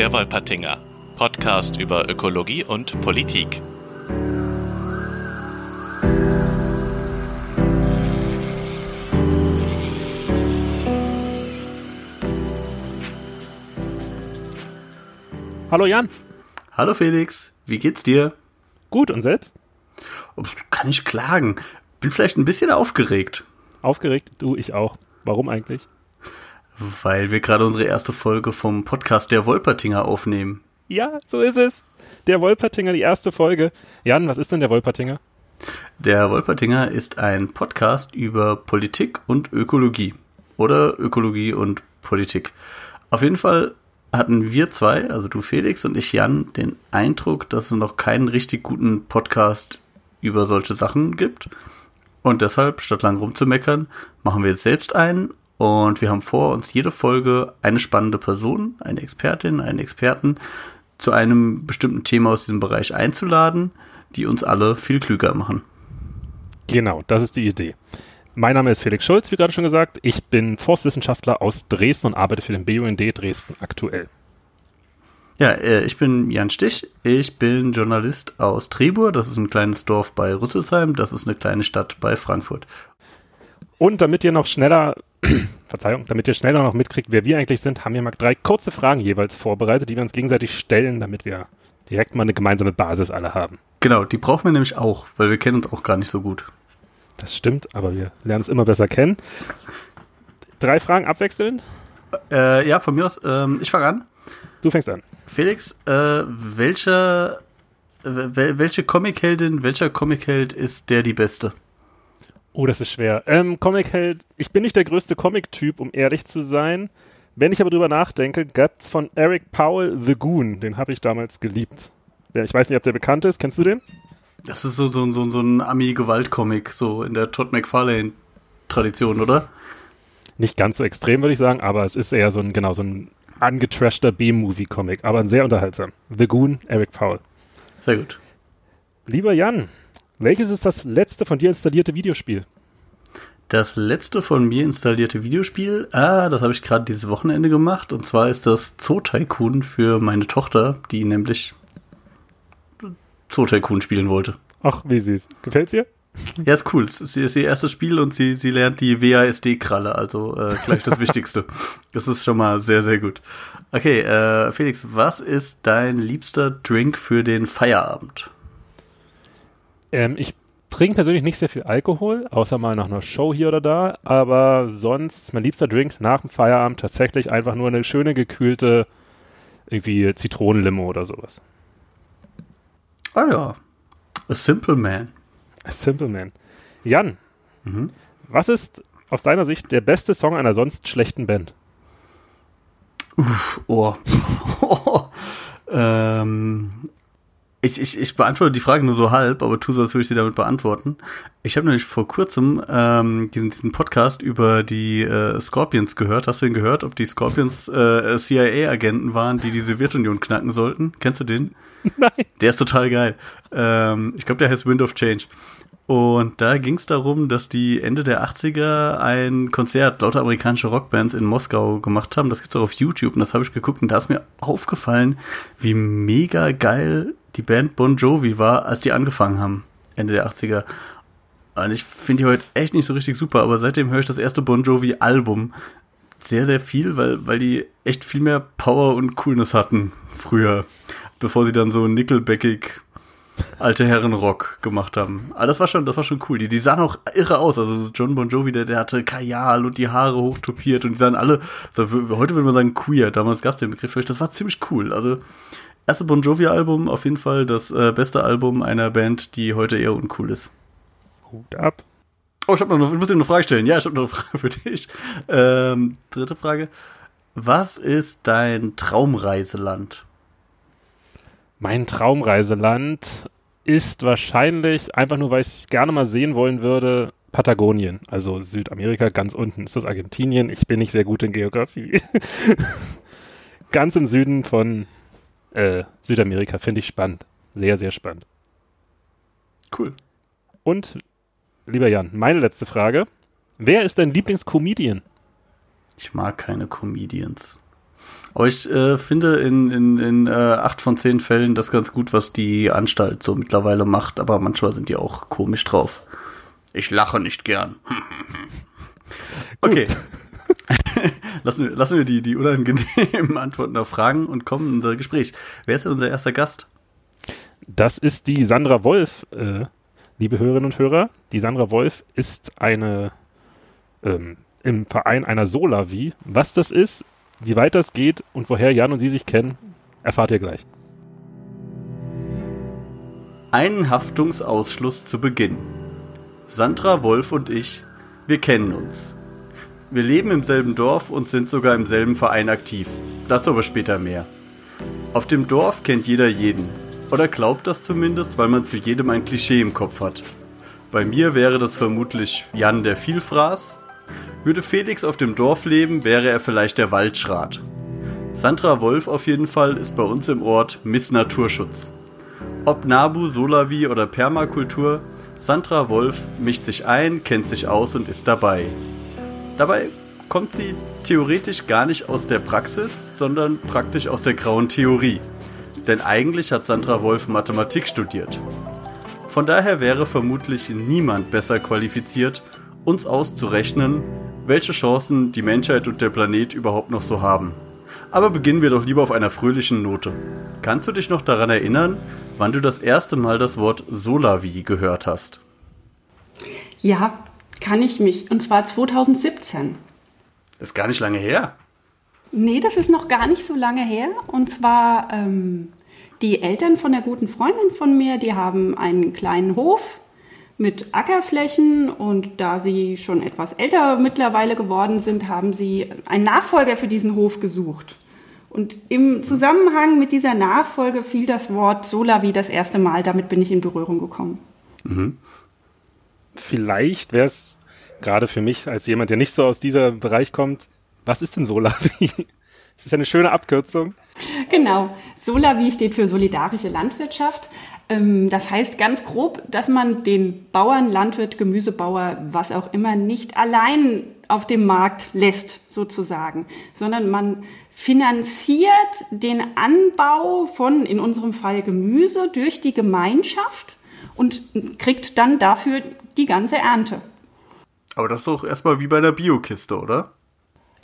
Der Wolpertinger, Podcast über Ökologie und Politik. Hallo Jan. Hallo Felix, wie geht's dir? Gut und selbst? Kann ich klagen. Bin vielleicht ein bisschen aufgeregt, Aufgeregt? Du, ich auch. Warum eigentlich? Weil wir gerade unsere erste Folge vom Podcast der Wolpertinger aufnehmen. Ja, so ist es. Der Wolpertinger, die erste Folge. Jan, was ist denn der Wolpertinger? Der Wolpertinger ist ein Podcast über Politik und Ökologie. Oder Ökologie und Politik. Auf jeden Fall hatten wir zwei, also du Felix und ich Jan, den Eindruck, dass es noch keinen richtig guten Podcast über solche Sachen gibt. Und deshalb, statt lang rumzumeckern, machen wir jetzt selbst einen. Und wir haben vor, uns jede Folge eine spannende Person, eine Expertin, einen Experten zu einem bestimmten Thema aus diesem Bereich einzuladen, die uns alle viel klüger machen. Genau, das ist die Idee. Mein Name ist Felix Schulz, wie gerade schon gesagt. Ich bin Forstwissenschaftler aus Dresden und arbeite für den BUND Dresden aktuell. Ja, äh, ich bin Jan Stich. Ich bin Journalist aus Trebur. Das ist ein kleines Dorf bei Rüsselsheim. Das ist eine kleine Stadt bei Frankfurt. Und damit ihr noch schneller, Verzeihung, damit ihr schneller noch mitkriegt, wer wir eigentlich sind, haben wir mal drei kurze Fragen jeweils vorbereitet, die wir uns gegenseitig stellen, damit wir direkt mal eine gemeinsame Basis alle haben. Genau, die brauchen wir nämlich auch, weil wir kennen uns auch gar nicht so gut. Das stimmt, aber wir lernen es immer besser kennen. Drei Fragen abwechselnd. Äh, ja, von mir aus, ähm, ich fange an. Du fängst an. Felix, äh, welcher, äh, wel, welche Comicheldin, welcher Comicheld ist der die beste? Oh, das ist schwer. Ähm, Comic-Held, ich bin nicht der größte Comic-Typ, um ehrlich zu sein. Wenn ich aber drüber nachdenke, gab's von Eric Powell The Goon. Den habe ich damals geliebt. Ja, ich weiß nicht, ob der bekannt ist. Kennst du den? Das ist so, so, so, so ein Ami-Gewalt-Comic, so in der Todd McFarlane-Tradition, oder? Nicht ganz so extrem, würde ich sagen, aber es ist eher so ein, genau, so ein angetrashter B-Movie-Comic, aber ein sehr unterhaltsam. The Goon, Eric Powell. Sehr gut. Lieber Jan, welches ist das letzte von dir installierte Videospiel? Das letzte von mir installierte Videospiel, ah, das habe ich gerade dieses Wochenende gemacht. Und zwar ist das Zoo Tycoon für meine Tochter, die nämlich Zoo Tycoon spielen wollte. Ach, wie süß. Gefällt's dir? Ja, ist cool. Es ist ihr, ist ihr erstes Spiel und sie, sie lernt die WASD-Kralle, also äh, gleich das Wichtigste. Das ist schon mal sehr, sehr gut. Okay, äh, Felix, was ist dein liebster Drink für den Feierabend? Ähm, ich trinke persönlich nicht sehr viel Alkohol, außer mal nach einer Show hier oder da, aber sonst mein liebster Drink nach dem Feierabend tatsächlich einfach nur eine schöne gekühlte irgendwie Zitronenlimo oder sowas. Ah ja, A Simple Man. A Simple Man. Jan, was ist aus deiner Sicht der beste Song einer sonst schlechten Band? Oh. ähm, ich, ich, ich beantworte die Frage nur so halb, aber tu so, als würde ich sie damit beantworten. Ich habe nämlich vor kurzem ähm, diesen, diesen Podcast über die äh, Scorpions gehört. Hast du den gehört, ob die Scorpions äh, CIA-Agenten waren, die die Sowjetunion knacken sollten? Kennst du den? Nein. Der ist total geil. Ähm, ich glaube, der heißt Wind of Change. Und da ging es darum, dass die Ende der 80er ein Konzert lauter amerikanische Rockbands in Moskau gemacht haben. Das gibt's auch auf YouTube und das habe ich geguckt und da ist mir aufgefallen, wie mega geil die Band Bon Jovi war, als die angefangen haben. Ende der 80er. Und ich finde die heute echt nicht so richtig super, aber seitdem höre ich das erste Bon Jovi Album sehr, sehr viel, weil, weil die echt viel mehr Power und Coolness hatten früher, bevor sie dann so nickelbackig alte Herren Rock gemacht haben. Aber das war schon, das war schon cool. Die, die sahen auch irre aus. Also John Bon Jovi, der, der hatte Kajal und die Haare hochtopiert und die sahen alle, so, heute würde man sagen queer. Damals gab es den Begriff für euch. Das war ziemlich cool. Also erste Bon Jovi Album auf jeden Fall das äh, beste Album einer Band, die heute eher uncool ist. Hut ab. Oh, ich, hab noch, eine- ich muss dir eine Frage stellen. Ja, ich habe noch eine Frage für dich. Ähm, dritte Frage. Was ist dein Traumreiseland? Mein Traumreiseland ist wahrscheinlich, einfach nur weil ich es gerne mal sehen wollen würde, Patagonien, also Südamerika, ganz unten ist das Argentinien. Ich bin nicht sehr gut in Geografie. ganz im Süden von äh, Südamerika finde ich spannend. Sehr, sehr spannend. Cool. Und, lieber Jan, meine letzte Frage. Wer ist dein Lieblingscomedian? Ich mag keine Comedians. Aber ich äh, finde in, in, in äh, acht von zehn Fällen das ganz gut, was die Anstalt so mittlerweile macht, aber manchmal sind die auch komisch drauf. Ich lache nicht gern. okay. lassen, wir, lassen wir die, die unangenehmen Antworten auf Fragen und kommen in unser Gespräch. Wer ist unser erster Gast? Das ist die Sandra Wolf, äh, liebe Hörerinnen und Hörer. Die Sandra Wolf ist eine ähm, im Verein einer Solavi. Was das ist, wie weit das geht und woher Jan und sie sich kennen, erfahrt ihr gleich. Einen Haftungsausschluss zu Beginn. Sandra Wolf und ich, wir kennen uns. Wir leben im selben Dorf und sind sogar im selben Verein aktiv. Dazu aber später mehr. Auf dem Dorf kennt jeder jeden. Oder glaubt das zumindest, weil man zu jedem ein Klischee im Kopf hat. Bei mir wäre das vermutlich Jan der Vielfraß. Würde Felix auf dem Dorf leben, wäre er vielleicht der Waldschrat. Sandra Wolf auf jeden Fall ist bei uns im Ort Miss Naturschutz. Ob Nabu, Solavi oder Permakultur, Sandra Wolf mischt sich ein, kennt sich aus und ist dabei. Dabei kommt sie theoretisch gar nicht aus der Praxis, sondern praktisch aus der grauen Theorie. Denn eigentlich hat Sandra Wolf Mathematik studiert. Von daher wäre vermutlich niemand besser qualifiziert, uns auszurechnen, welche Chancen die Menschheit und der Planet überhaupt noch so haben. Aber beginnen wir doch lieber auf einer fröhlichen Note. Kannst du dich noch daran erinnern, wann du das erste Mal das Wort Solavi gehört hast? Ja, kann ich mich. Und zwar 2017. Das ist gar nicht lange her. Nee, das ist noch gar nicht so lange her. Und zwar ähm, die Eltern von der guten Freundin von mir, die haben einen kleinen Hof mit Ackerflächen und da sie schon etwas älter mittlerweile geworden sind, haben sie einen Nachfolger für diesen Hof gesucht. Und im Zusammenhang mit dieser Nachfolge fiel das Wort Solavi das erste Mal. Damit bin ich in Berührung gekommen. Mhm. Vielleicht wäre es gerade für mich als jemand, der nicht so aus dieser Bereich kommt, was ist denn Solavi? Das ist eine schöne Abkürzung. Genau. Solavi steht für solidarische Landwirtschaft. Ähm, das heißt ganz grob, dass man den Bauern, Landwirt, Gemüsebauer, was auch immer, nicht allein auf dem Markt lässt, sozusagen, sondern man finanziert den Anbau von, in unserem Fall Gemüse, durch die Gemeinschaft und kriegt dann dafür die ganze Ernte. Aber das ist doch erstmal wie bei der Biokiste, oder?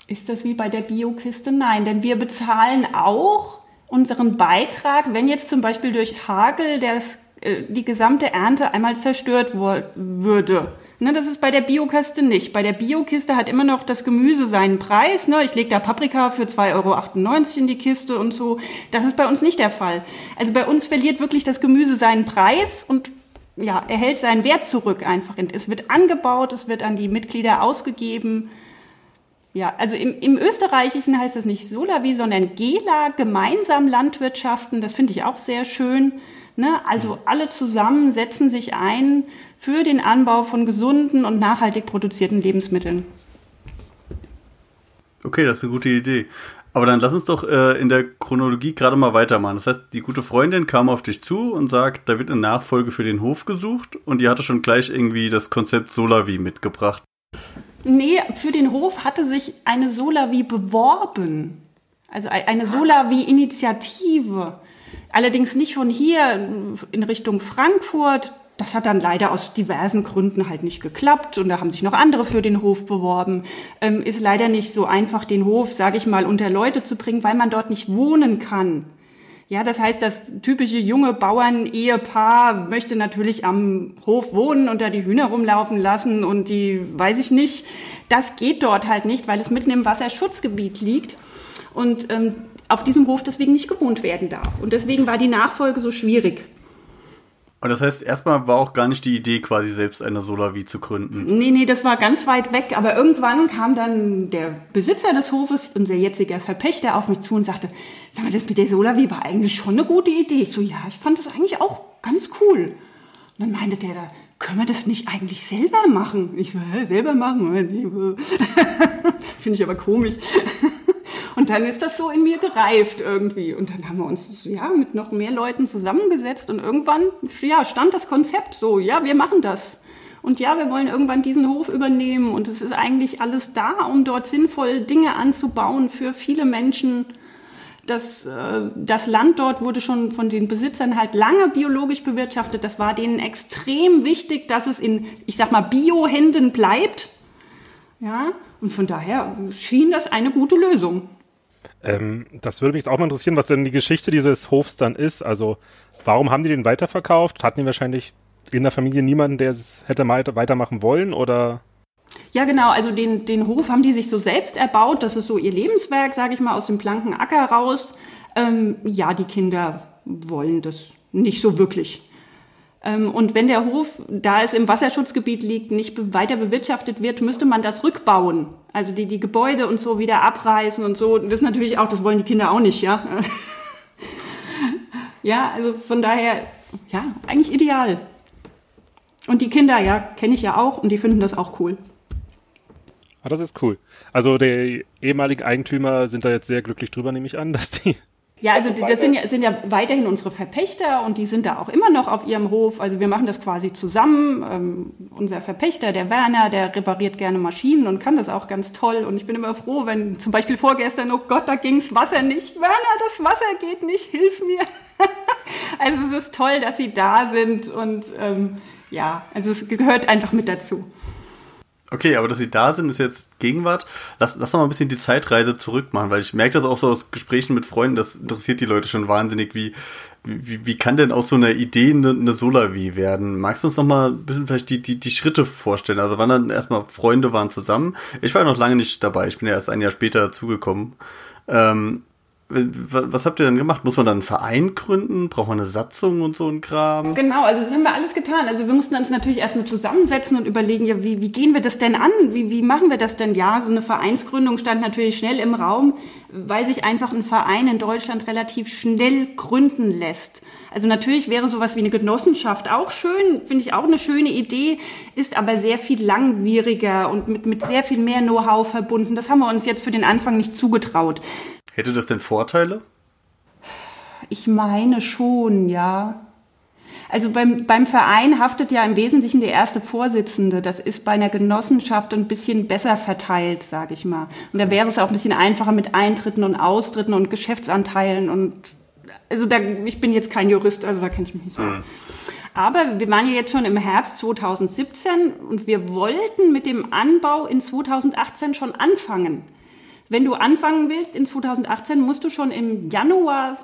Ist das wie bei der Biokiste? Nein, denn wir bezahlen auch unseren Beitrag, wenn jetzt zum Beispiel durch Hagel das, äh, die gesamte Ernte einmal zerstört würde. Ne, das ist bei der Biokiste nicht. Bei der Biokiste hat immer noch das Gemüse seinen Preis. Ne? Ich lege da Paprika für 2,98 Euro in die Kiste und so. Das ist bei uns nicht der Fall. Also bei uns verliert wirklich das Gemüse seinen Preis und ja, erhält seinen Wert zurück einfach. Es wird angebaut, es wird an die Mitglieder ausgegeben. Ja, also im, im Österreichischen heißt es nicht Solavi, sondern Gela, gemeinsam Landwirtschaften. Das finde ich auch sehr schön. Ne? Also alle zusammen setzen sich ein für den Anbau von gesunden und nachhaltig produzierten Lebensmitteln. Okay, das ist eine gute Idee. Aber dann lass uns doch äh, in der Chronologie gerade mal weitermachen. Das heißt, die gute Freundin kam auf dich zu und sagt, da wird eine Nachfolge für den Hof gesucht und die hatte schon gleich irgendwie das Konzept Solavi mitgebracht. Nee, für den Hof hatte sich eine Solavi beworben. Also eine Solavi-Initiative. Allerdings nicht von hier in Richtung Frankfurt. Das hat dann leider aus diversen Gründen halt nicht geklappt und da haben sich noch andere für den Hof beworben. Ähm, ist leider nicht so einfach, den Hof, sage ich mal, unter Leute zu bringen, weil man dort nicht wohnen kann. Ja, das heißt, das typische junge Bauern-Ehepaar möchte natürlich am Hof wohnen und da die Hühner rumlaufen lassen und die, weiß ich nicht. Das geht dort halt nicht, weil es mitten im Wasserschutzgebiet liegt und ähm, auf diesem Hof deswegen nicht gewohnt werden darf. Und deswegen war die Nachfolge so schwierig. Und das heißt, erstmal war auch gar nicht die Idee, quasi selbst eine Solavi zu gründen. Nee, nee, das war ganz weit weg. Aber irgendwann kam dann der Besitzer des Hofes, unser jetziger Verpächter, auf mich zu und sagte, sag mal, das mit der Solavi war eigentlich schon eine gute Idee. Ich so, ja, ich fand das eigentlich auch ganz cool. Und dann meinte der da, können wir das nicht eigentlich selber machen? Ich so, hä, selber machen? Finde ich aber komisch. Und dann ist das so in mir gereift irgendwie. Und dann haben wir uns ja mit noch mehr Leuten zusammengesetzt und irgendwann ja, stand das Konzept so, ja, wir machen das. Und ja, wir wollen irgendwann diesen Hof übernehmen und es ist eigentlich alles da, um dort sinnvoll Dinge anzubauen für viele Menschen. Das, äh, das Land dort wurde schon von den Besitzern halt lange biologisch bewirtschaftet. Das war denen extrem wichtig, dass es in, ich sag mal, Bio-Händen bleibt. Ja, und von daher schien das eine gute Lösung. Ähm, das würde mich jetzt auch mal interessieren, was denn die Geschichte dieses Hofs dann ist. Also, warum haben die den weiterverkauft? Hatten die wahrscheinlich in der Familie niemanden, der es hätte weitermachen wollen oder? Ja, genau. Also den, den Hof haben die sich so selbst erbaut. Das ist so ihr Lebenswerk, sage ich mal, aus dem blanken Acker raus. Ähm, ja, die Kinder wollen das nicht so wirklich. Ähm, und wenn der Hof, da es im Wasserschutzgebiet liegt, nicht weiter bewirtschaftet wird, müsste man das rückbauen. Also die, die Gebäude und so wieder abreißen und so. Das ist natürlich auch, das wollen die Kinder auch nicht, ja. ja, also von daher, ja, eigentlich ideal. Und die Kinder, ja, kenne ich ja auch und die finden das auch cool. Ah, das ist cool. Also die ehemaligen Eigentümer sind da jetzt sehr glücklich drüber, nehme ich an, dass die ja, also das sind ja, sind ja weiterhin unsere Verpächter und die sind da auch immer noch auf ihrem Hof. Also wir machen das quasi zusammen. Ähm, unser Verpächter, der Werner, der repariert gerne Maschinen und kann das auch ganz toll. Und ich bin immer froh, wenn zum Beispiel vorgestern, oh Gott, da ging's Wasser nicht. Werner, das Wasser geht nicht, hilf mir. also es ist toll, dass sie da sind und ähm, ja, also es gehört einfach mit dazu. Okay, aber dass sie da sind, ist jetzt Gegenwart. Lass, lass doch mal ein bisschen die Zeitreise zurückmachen, weil ich merke das auch so aus Gesprächen mit Freunden, das interessiert die Leute schon wahnsinnig, wie, wie, wie kann denn aus so einer Idee eine, eine Solavi werden? Magst du uns noch mal ein bisschen vielleicht die, die, die Schritte vorstellen? Also wann dann erstmal Freunde waren zusammen. Ich war noch lange nicht dabei, ich bin ja erst ein Jahr später dazugekommen. Ähm, was habt ihr denn gemacht? Muss man dann einen Verein gründen? Braucht man eine Satzung und so ein Kram? Genau, also das haben wir alles getan. Also wir mussten uns natürlich erstmal zusammensetzen und überlegen, ja, wie, wie gehen wir das denn an? Wie, wie machen wir das denn? Ja, so eine Vereinsgründung stand natürlich schnell im Raum, weil sich einfach ein Verein in Deutschland relativ schnell gründen lässt. Also natürlich wäre sowas wie eine Genossenschaft auch schön, finde ich auch eine schöne Idee, ist aber sehr viel langwieriger und mit, mit sehr viel mehr Know-how verbunden. Das haben wir uns jetzt für den Anfang nicht zugetraut. Hätte das denn Vorteile? Ich meine schon, ja. Also beim, beim Verein haftet ja im Wesentlichen der erste Vorsitzende. Das ist bei einer Genossenschaft ein bisschen besser verteilt, sage ich mal. Und da wäre es auch ein bisschen einfacher mit Eintritten und Austritten und Geschäftsanteilen und also da, ich bin jetzt kein Jurist, also da kenne ich mich nicht so. Mhm. Aber wir waren ja jetzt schon im Herbst 2017 und wir wollten mit dem Anbau in 2018 schon anfangen. Wenn du anfangen willst in 2018, musst du schon im Januar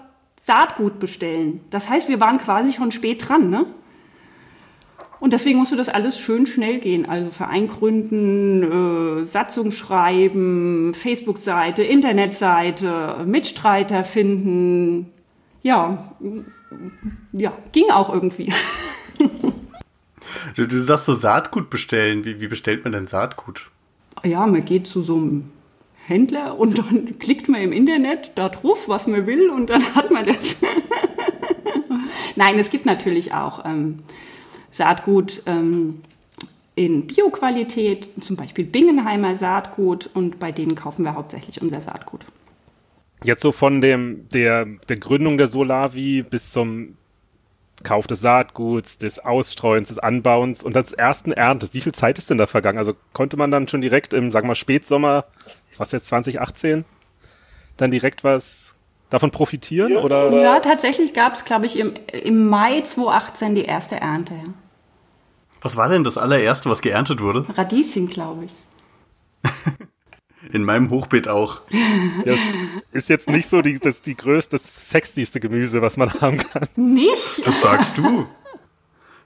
Saatgut bestellen. Das heißt, wir waren quasi schon spät dran, ne? Und deswegen musste das alles schön schnell gehen. Also Verein gründen, äh, Satzung schreiben, Facebook-Seite, Internetseite, Mitstreiter finden. Ja, ja, ging auch irgendwie. du, du sagst so Saatgut bestellen. Wie, wie bestellt man denn Saatgut? Ja, man geht zu so einem Händler und dann klickt man im Internet da drauf, was man will und dann hat man das. Nein, es gibt natürlich auch ähm, Saatgut ähm, in Bioqualität, zum Beispiel Bingenheimer Saatgut und bei denen kaufen wir hauptsächlich unser Saatgut. Jetzt so von dem, der, der Gründung der Solavi bis zum Kauf des Saatguts, des Ausstreuens, des Anbauens und des ersten Erntes. Wie viel Zeit ist denn da vergangen? Also konnte man dann schon direkt im, sagen wir mal, Spätsommer was jetzt 2018, dann direkt was davon profitieren? Ja, oder? ja tatsächlich gab es, glaube ich, im, im Mai 2018 die erste Ernte. Ja. Was war denn das allererste, was geerntet wurde? Radieschen, glaube ich. In meinem Hochbeet auch. Das ist jetzt nicht so die, das die größte, das sexyste Gemüse, was man haben kann. Nicht? Das sagst du.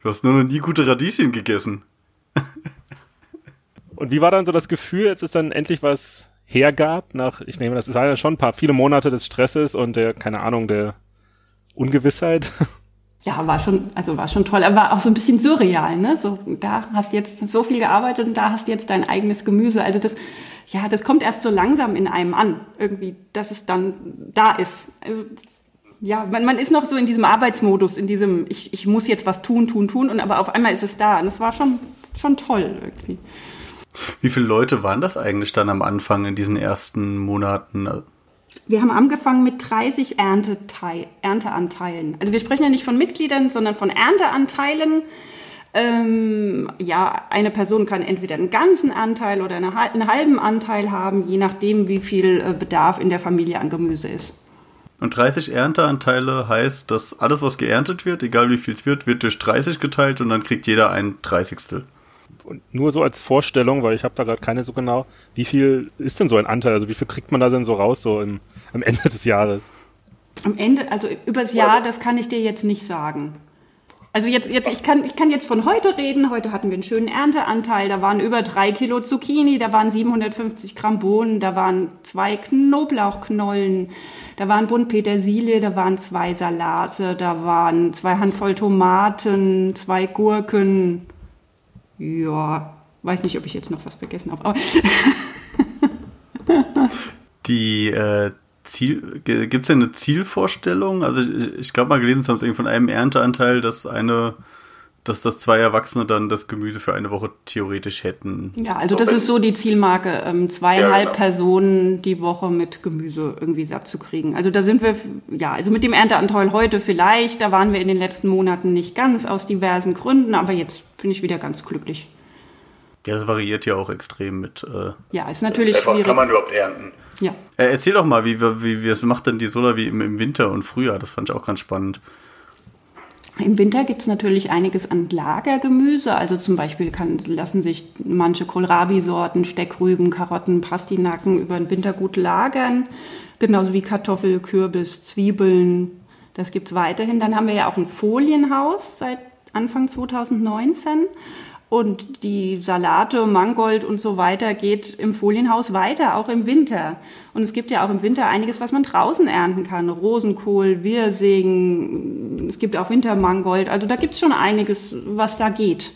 Du hast nur noch nie gute Radieschen gegessen. Und wie war dann so das Gefühl, als es dann endlich was hergab, nach, ich nehme, das ist ja schon ein paar, viele Monate des Stresses und der, keine Ahnung, der Ungewissheit. Ja, war schon, also war schon toll, aber war auch so ein bisschen surreal, ne? So, da hast du jetzt so viel gearbeitet und da hast du jetzt dein eigenes Gemüse. Also das, ja, das kommt erst so langsam in einem an, irgendwie, dass es dann da ist. Also, ja, man, man ist noch so in diesem Arbeitsmodus, in diesem, ich, ich muss jetzt was tun, tun, tun, und aber auf einmal ist es da. Und das war schon, schon toll irgendwie. Wie viele Leute waren das eigentlich dann am Anfang in diesen ersten Monaten? Wir haben angefangen mit 30 Ernteteil, Ernteanteilen. Also wir sprechen ja nicht von Mitgliedern, sondern von Ernteanteilen. Ähm, ja, eine Person kann entweder einen ganzen Anteil oder eine, einen halben Anteil haben, je nachdem, wie viel äh, Bedarf in der Familie an Gemüse ist. Und 30 Ernteanteile heißt, dass alles, was geerntet wird, egal wie viel es wird, wird durch 30 geteilt und dann kriegt jeder ein Dreißigstel. Und nur so als Vorstellung, weil ich habe da gerade keine so genau, wie viel ist denn so ein Anteil? Also wie viel kriegt man da denn so raus, so im, am Ende des Jahres? Am Ende, also übers Jahr, das kann ich dir jetzt nicht sagen. Also jetzt, jetzt ich, kann, ich kann jetzt von heute reden. Heute hatten wir einen schönen Ernteanteil. Da waren über drei Kilo Zucchini, da waren 750 Gramm Bohnen, da waren zwei Knoblauchknollen, da waren Bund Petersilie, da waren zwei Salate, da waren zwei Handvoll Tomaten, zwei Gurken. Ja, weiß nicht, ob ich jetzt noch was vergessen habe. Die äh, Ziel, gibt es denn eine Zielvorstellung? Also ich, ich glaube mal gelesen zu haben, von einem Ernteanteil, dass eine, dass das zwei Erwachsene dann das Gemüse für eine Woche theoretisch hätten. Ja, also das ist so die Zielmarke, ähm, zweieinhalb ja, genau. Personen die Woche mit Gemüse irgendwie satt zu kriegen. Also da sind wir, ja, also mit dem Ernteanteil heute vielleicht, da waren wir in den letzten Monaten nicht ganz aus diversen Gründen, aber jetzt bin ich wieder ganz glücklich. Ja, das variiert ja auch extrem mit. Äh, ja, ist natürlich schwierig. Kann man überhaupt ernten? Ja. Äh, erzähl doch mal, wie, wie, wie, was macht denn die Solar wie im, im Winter und Frühjahr? Das fand ich auch ganz spannend. Im Winter gibt es natürlich einiges an Lagergemüse. Also zum Beispiel kann, lassen sich manche Kohlrabi-Sorten, Steckrüben, Karotten, Pastinaken über den Winter gut lagern. Genauso wie Kartoffel, Kürbis, Zwiebeln. Das gibt es weiterhin. Dann haben wir ja auch ein Folienhaus seit Anfang 2019. Und die Salate, Mangold und so weiter geht im Folienhaus weiter, auch im Winter. Und es gibt ja auch im Winter einiges, was man draußen ernten kann. Rosenkohl, Wirsing, es gibt auch Wintermangold. Also da gibt es schon einiges, was da geht.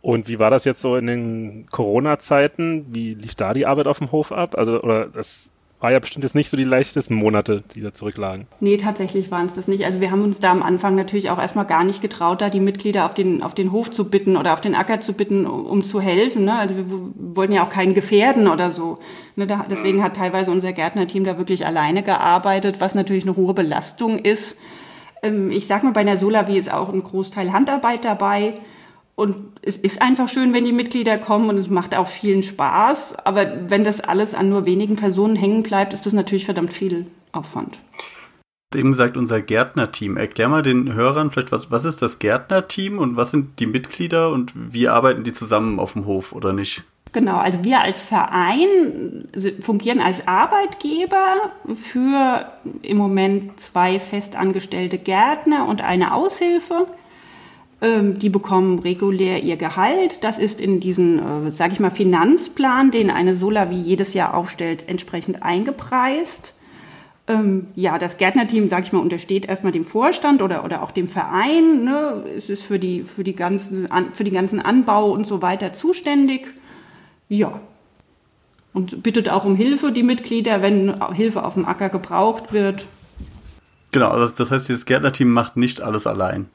Und wie war das jetzt so in den Corona-Zeiten? Wie lief da die Arbeit auf dem Hof ab? Also, oder das war ja bestimmt jetzt nicht so die leichtesten Monate, die da zurücklagen. Nee, tatsächlich waren es das nicht. Also wir haben uns da am Anfang natürlich auch erstmal gar nicht getraut, da die Mitglieder auf den, auf den Hof zu bitten oder auf den Acker zu bitten, um, zu helfen. Ne? Also wir wollten ja auch keinen gefährden oder so. Ne? Da, deswegen hat teilweise unser Gärtnerteam da wirklich alleine gearbeitet, was natürlich eine hohe Belastung ist. Ähm, ich sag mal, bei einer Solavi ist auch ein Großteil Handarbeit dabei. Und es ist einfach schön, wenn die Mitglieder kommen und es macht auch vielen Spaß. Aber wenn das alles an nur wenigen Personen hängen bleibt, ist das natürlich verdammt viel Aufwand. Eben gesagt, unser Gärtnerteam. Erklär mal den Hörern vielleicht, was, was ist das Gärtnerteam und was sind die Mitglieder und wie arbeiten die zusammen auf dem Hof oder nicht? Genau, also wir als Verein fungieren als Arbeitgeber für im Moment zwei festangestellte Gärtner und eine Aushilfe. Ähm, die bekommen regulär ihr Gehalt. Das ist in diesen, äh, sage ich mal, Finanzplan, den eine Sola wie jedes Jahr aufstellt, entsprechend eingepreist. Ähm, ja, das Gärtnerteam, sage ich mal, untersteht erstmal dem Vorstand oder, oder auch dem Verein. Ne? Es ist für, die, für, die ganzen, an, für den ganzen Anbau und so weiter zuständig. Ja. Und bittet auch um Hilfe, die Mitglieder, wenn Hilfe auf dem Acker gebraucht wird. Genau, also das heißt, dieses Gärtnerteam macht nicht alles allein.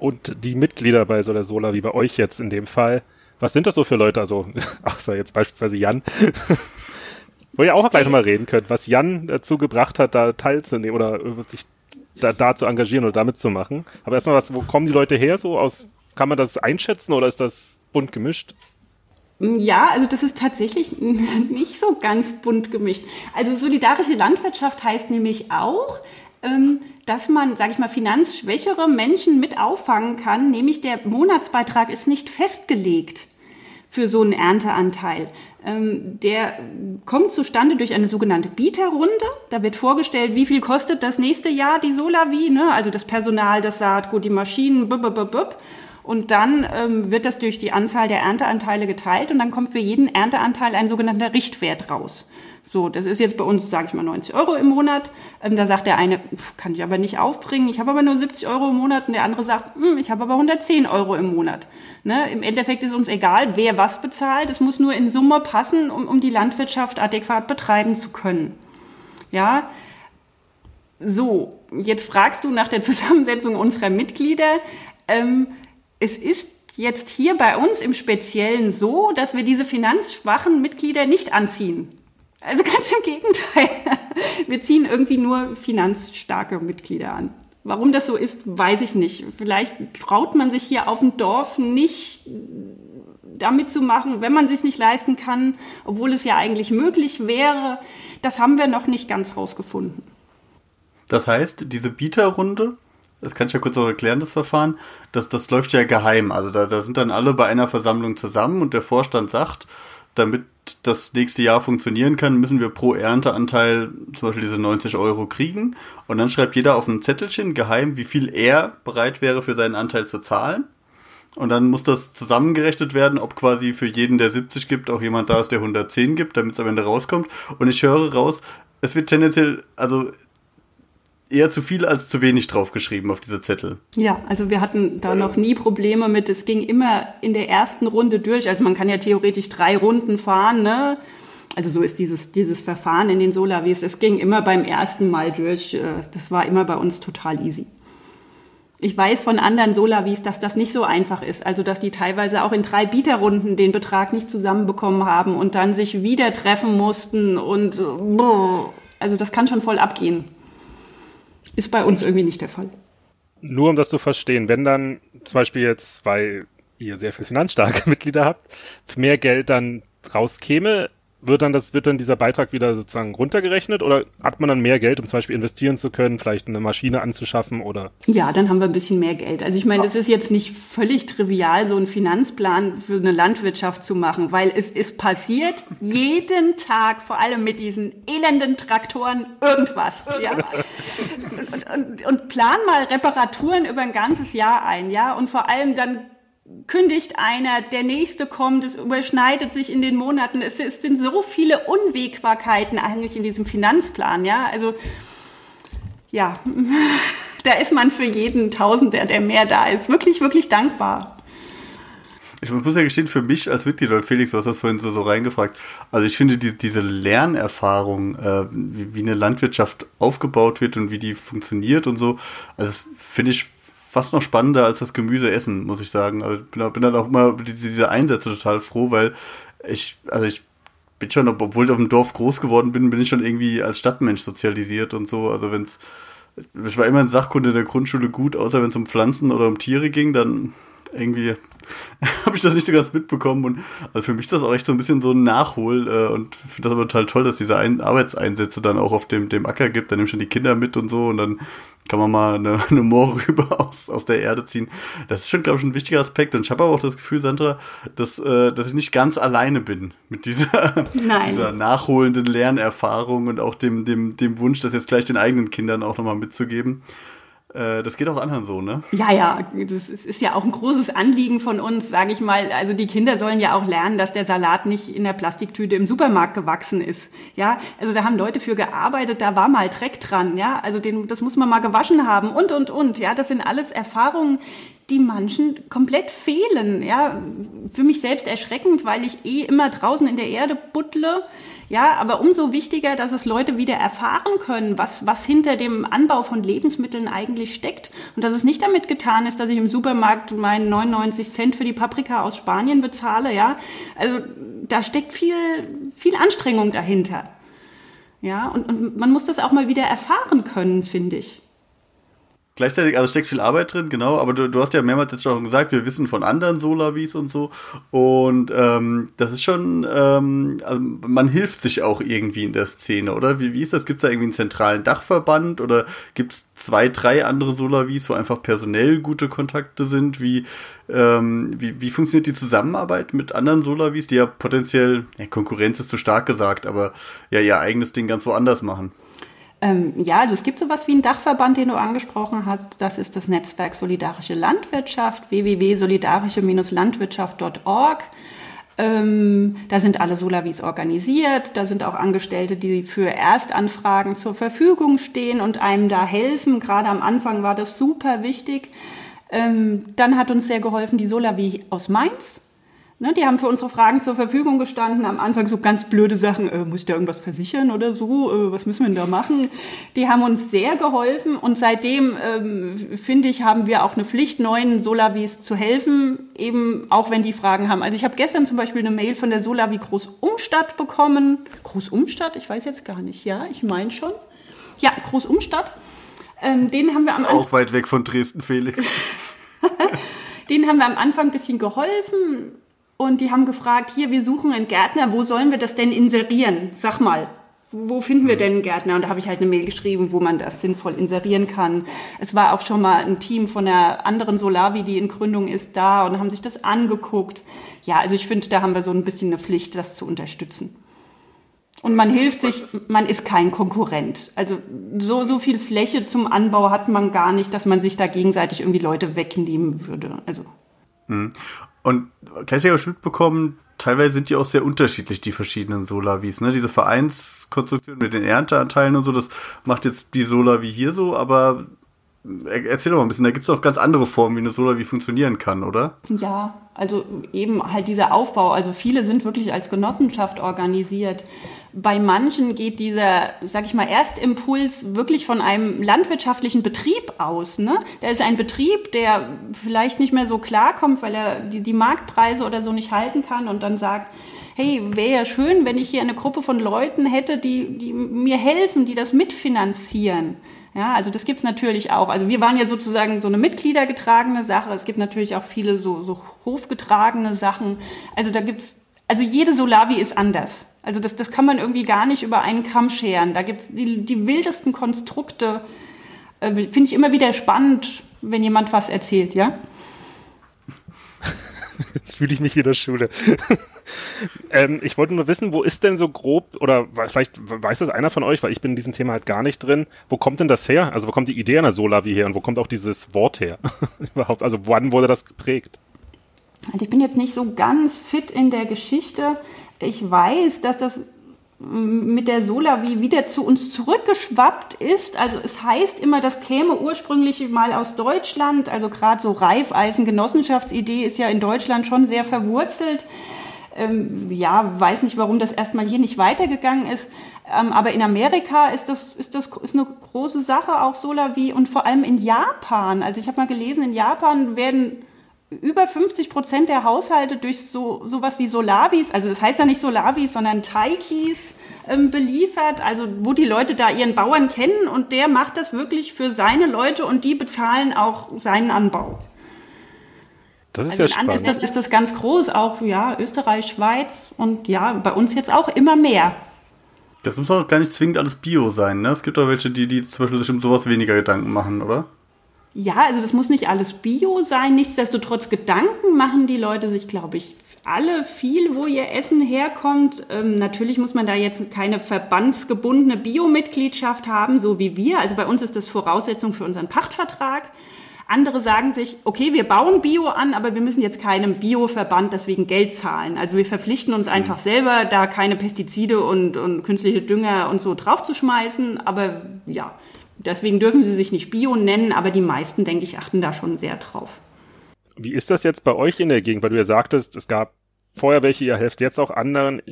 Und die Mitglieder bei so der Sola, wie bei euch jetzt in dem Fall, was sind das so für Leute? Also, außer jetzt beispielsweise Jan, wo ihr auch gleich nochmal reden könnt, was Jan dazu gebracht hat, da teilzunehmen oder sich da, da zu engagieren oder damit zu machen. Aber erstmal, was, wo kommen die Leute her? So aus, kann man das einschätzen oder ist das bunt gemischt? Ja, also das ist tatsächlich nicht so ganz bunt gemischt. Also solidarische Landwirtschaft heißt nämlich auch, dass man, sage ich mal, finanzschwächere Menschen mit auffangen kann, nämlich der Monatsbeitrag ist nicht festgelegt für so einen Ernteanteil. Ähm, der kommt zustande durch eine sogenannte Bieterrunde. Da wird vorgestellt, wie viel kostet das nächste Jahr die Solavi, ne? also das Personal, das Saatgut, die Maschinen, bub, bub, bub. Und dann ähm, wird das durch die Anzahl der Ernteanteile geteilt und dann kommt für jeden Ernteanteil ein sogenannter Richtwert raus. So, das ist jetzt bei uns, sage ich mal, 90 Euro im Monat. Ähm, da sagt der eine, kann ich aber nicht aufbringen, ich habe aber nur 70 Euro im Monat. Und der andere sagt, hm, ich habe aber 110 Euro im Monat. Ne? Im Endeffekt ist uns egal, wer was bezahlt. Es muss nur in Summe passen, um, um die Landwirtschaft adäquat betreiben zu können. Ja, so, jetzt fragst du nach der Zusammensetzung unserer Mitglieder. Ähm, es ist jetzt hier bei uns im Speziellen so, dass wir diese finanzschwachen Mitglieder nicht anziehen. Also ganz im Gegenteil. Wir ziehen irgendwie nur finanzstarke Mitglieder an. Warum das so ist, weiß ich nicht. Vielleicht traut man sich hier auf dem Dorf nicht damit zu machen, wenn man sich nicht leisten kann, obwohl es ja eigentlich möglich wäre. Das haben wir noch nicht ganz rausgefunden. Das heißt, diese Bieterrunde, das kann ich ja kurz auch erklären, das Verfahren, das, das läuft ja geheim. Also da, da sind dann alle bei einer Versammlung zusammen und der Vorstand sagt, damit das nächste Jahr funktionieren kann, müssen wir pro Ernteanteil zum Beispiel diese 90 Euro kriegen. Und dann schreibt jeder auf ein Zettelchen geheim, wie viel er bereit wäre für seinen Anteil zu zahlen. Und dann muss das zusammengerechnet werden, ob quasi für jeden, der 70 gibt, auch jemand da ist, der 110 gibt, damit es am Ende rauskommt. Und ich höre raus, es wird tendenziell, also eher zu viel als zu wenig draufgeschrieben auf diese Zettel. Ja, also wir hatten da noch nie Probleme mit, es ging immer in der ersten Runde durch. Also man kann ja theoretisch drei Runden fahren, ne? Also so ist dieses, dieses Verfahren in den Solavis. Es ging immer beim ersten Mal durch. Äh, das war immer bei uns total easy. Ich weiß von anderen Solavis, dass das nicht so einfach ist. Also, dass die teilweise auch in drei Bieterrunden den Betrag nicht zusammenbekommen haben und dann sich wieder treffen mussten und, also das kann schon voll abgehen. Ist bei uns irgendwie nicht der Fall. Nur um das zu verstehen, wenn dann zum Beispiel jetzt, weil ihr sehr viel finanzstarke Mitglieder habt, mehr Geld dann rauskäme, wird dann das, wird dann dieser Beitrag wieder sozusagen runtergerechnet oder hat man dann mehr Geld, um zum Beispiel investieren zu können, vielleicht eine Maschine anzuschaffen oder? Ja, dann haben wir ein bisschen mehr Geld. Also ich meine, das ist jetzt nicht völlig trivial, so einen Finanzplan für eine Landwirtschaft zu machen, weil es ist passiert jeden Tag, vor allem mit diesen elenden Traktoren, irgendwas. Ja? Und, und, und plan mal Reparaturen über ein ganzes Jahr ein, ja, und vor allem dann kündigt einer, der nächste kommt, es überschneidet sich in den Monaten. Es, es, sind so viele Unwägbarkeiten eigentlich in diesem Finanzplan, ja. Also ja, da ist man für jeden Tausender, der mehr da ist, wirklich, wirklich dankbar. Ich muss ja gestehen, für mich als Mitglied, oder Felix, du hast das vorhin so, so reingefragt, also ich finde die, diese Lernerfahrung, äh, wie, wie eine Landwirtschaft aufgebaut wird und wie die funktioniert und so, also finde ich fast noch spannender als das Gemüse essen, muss ich sagen. Also bin, bin dann auch immer diese Einsätze total froh, weil ich, also ich bin schon, obwohl ich auf dem Dorf groß geworden bin, bin ich schon irgendwie als Stadtmensch sozialisiert und so. Also wenn es, ich war immer in Sachkunde in der Grundschule gut, außer wenn es um Pflanzen oder um Tiere ging, dann irgendwie habe ich das nicht so ganz mitbekommen und also für mich ist das auch echt so ein bisschen so ein Nachhol äh, und finde das aber total toll, dass diese ein Arbeitseinsätze dann auch auf dem, dem Acker gibt, dann nimmst du die Kinder mit und so und dann kann man mal eine, eine Moorrübe aus, aus der Erde ziehen. Das ist schon, glaube ich, ein wichtiger Aspekt. Und ich habe aber auch das Gefühl, Sandra, dass, äh, dass ich nicht ganz alleine bin mit dieser, dieser nachholenden Lernerfahrung und auch dem, dem, dem Wunsch, das jetzt gleich den eigenen Kindern auch nochmal mitzugeben. Äh, das geht auch anderen so, ne? Ja, ja, das ist, ja auch ein großes Anliegen von uns, sage ich mal. Also die Kinder sollen ja auch lernen, dass der Salat nicht in der Plastiktüte im Supermarkt gewachsen ist. Ja, also da haben Leute für gearbeitet, da war mal Dreck dran, ja. Also den, das muss man mal gewaschen haben und, und, und. Ja, das sind alles Erfahrungen, die manchen komplett fehlen. Ja, für mich selbst erschreckend, weil ich eh immer draußen in der Erde buttle. Ja, aber umso wichtiger, dass es Leute wieder erfahren können, was, was hinter dem Anbau von Lebensmitteln eigentlich steckt. Und dass es nicht damit getan ist, dass ich im Supermarkt meinen 99 Cent für die Paprika aus Spanien bezahle. Ja, also da steckt viel, viel Anstrengung dahinter. Ja, und, und man muss das auch mal wieder erfahren können, finde ich. Gleichzeitig, also steckt viel Arbeit drin, genau, aber du, du hast ja mehrmals jetzt schon gesagt, wir wissen von anderen Solavis und so. Und ähm, das ist schon, ähm, also man hilft sich auch irgendwie in der Szene, oder? Wie, wie ist das? Gibt es da irgendwie einen zentralen Dachverband oder gibt es zwei, drei andere Solavis, wo einfach personell gute Kontakte sind? Wie, ähm, wie, wie funktioniert die Zusammenarbeit mit anderen Solavis, die ja potenziell, ja, Konkurrenz ist zu stark gesagt, aber ja ihr eigenes Ding ganz woanders machen? Ähm, ja, also es gibt sowas wie einen Dachverband, den du angesprochen hast. Das ist das Netzwerk Solidarische Landwirtschaft, www.solidarische-landwirtschaft.org. Ähm, da sind alle Solavis organisiert. Da sind auch Angestellte, die für Erstanfragen zur Verfügung stehen und einem da helfen. Gerade am Anfang war das super wichtig. Ähm, dann hat uns sehr geholfen die Solavi aus Mainz. Ne, die haben für unsere Fragen zur Verfügung gestanden. Am Anfang so ganz blöde Sachen, äh, muss ich da irgendwas versichern oder so? Äh, was müssen wir denn da machen? Die haben uns sehr geholfen und seitdem, ähm, finde ich, haben wir auch eine Pflicht, neuen Solavis zu helfen, eben auch wenn die Fragen haben. Also ich habe gestern zum Beispiel eine Mail von der Solavi Großumstadt bekommen. Großumstadt? Ich weiß jetzt gar nicht. Ja, ich meine schon. Ja, Großumstadt Ähm, den haben wir am Ist auch weit weg von Dresden, Felix. den haben wir am Anfang ein bisschen geholfen und die haben gefragt, hier, wir suchen einen Gärtner, wo sollen wir das denn inserieren? Sag mal, wo finden wir denn einen Gärtner? Und da habe ich halt eine Mail geschrieben, wo man das sinnvoll inserieren kann. Es war auch schon mal ein Team von einer anderen Solavi, die in Gründung ist, da und haben sich das angeguckt. Ja, also ich finde, da haben wir so ein bisschen eine Pflicht, das zu unterstützen. Und man hilft sich, man ist kein Konkurrent. Also so, so viel Fläche zum Anbau hat man gar nicht, dass man sich da gegenseitig irgendwie Leute wegnehmen würde. Also. Und gleich habe ich mitbekommen, teilweise sind die auch sehr unterschiedlich, die verschiedenen Solavis. Ne? Diese Vereinskonstruktion mit den Ernteanteilen und so, das macht jetzt die Solavi hier so, aber erzähl doch mal ein bisschen, da gibt es auch ganz andere Formen, wie eine Solavi funktionieren kann, oder? Ja, also eben halt dieser Aufbau. Also viele sind wirklich als Genossenschaft organisiert. Bei manchen geht dieser, sag ich mal, Erstimpuls wirklich von einem landwirtschaftlichen Betrieb aus. Ne? Da ist ein Betrieb, der vielleicht nicht mehr so klarkommt, weil er die, die Marktpreise oder so nicht halten kann und dann sagt, hey, wäre ja schön, wenn ich hier eine Gruppe von Leuten hätte, die, die mir helfen, die das mitfinanzieren. Ja, also das gibt's natürlich auch. Also wir waren ja sozusagen so eine mitgliedergetragene Sache. Es gibt natürlich auch viele so, so hofgetragene Sachen. Also da gibt's, also jede Solavi ist anders. Also das, das kann man irgendwie gar nicht über einen Kamm scheren. Da gibt's die, die wildesten Konstrukte. Äh, Finde ich immer wieder spannend, wenn jemand was erzählt, ja? Jetzt fühle ich mich wieder Schule. ähm, ich wollte nur wissen, wo ist denn so grob, oder vielleicht weiß das einer von euch, weil ich bin in diesem Thema halt gar nicht drin, wo kommt denn das her? Also wo kommt die Idee einer Solavi her und wo kommt auch dieses Wort her? Überhaupt, also wann wurde das geprägt? Also ich bin jetzt nicht so ganz fit in der Geschichte. Ich weiß, dass das mit der Solavi wieder zu uns zurückgeschwappt ist. Also es heißt immer, das käme ursprünglich mal aus Deutschland. Also gerade so Reifeisen-Genossenschaftsidee ist ja in Deutschland schon sehr verwurzelt. Ähm, ja, weiß nicht, warum das erstmal hier nicht weitergegangen ist. Ähm, aber in Amerika ist das, ist das ist eine große Sache, auch Solavi. Und vor allem in Japan. Also ich habe mal gelesen, in Japan werden über 50 Prozent der Haushalte durch so sowas wie Solavis, also das heißt ja nicht Solavis, sondern Taikis ähm, beliefert, also wo die Leute da ihren Bauern kennen und der macht das wirklich für seine Leute und die bezahlen auch seinen Anbau. Das ist also ja spannend. Ist das, ist das ganz groß, auch ja, Österreich, Schweiz und ja, bei uns jetzt auch immer mehr. Das muss auch gar nicht zwingend alles Bio sein, ne? Es gibt auch welche, die, die zum Beispiel sich um sowas weniger Gedanken machen, oder? Ja, also das muss nicht alles Bio sein. Nichtsdestotrotz Gedanken machen die Leute sich, glaube ich, alle viel, wo ihr Essen herkommt. Ähm, natürlich muss man da jetzt keine verbandsgebundene Bio-Mitgliedschaft haben, so wie wir. Also bei uns ist das Voraussetzung für unseren Pachtvertrag. Andere sagen sich, okay, wir bauen Bio an, aber wir müssen jetzt keinem Bio-Verband deswegen Geld zahlen. Also wir verpflichten uns einfach selber, da keine Pestizide und, und künstliche Dünger und so draufzuschmeißen. Aber ja, Deswegen dürfen sie sich nicht Bio nennen, aber die meisten, denke ich, achten da schon sehr drauf. Wie ist das jetzt bei euch in der Gegend? Weil du ja sagtest, es gab vorher welche, ihr helft jetzt auch anderen.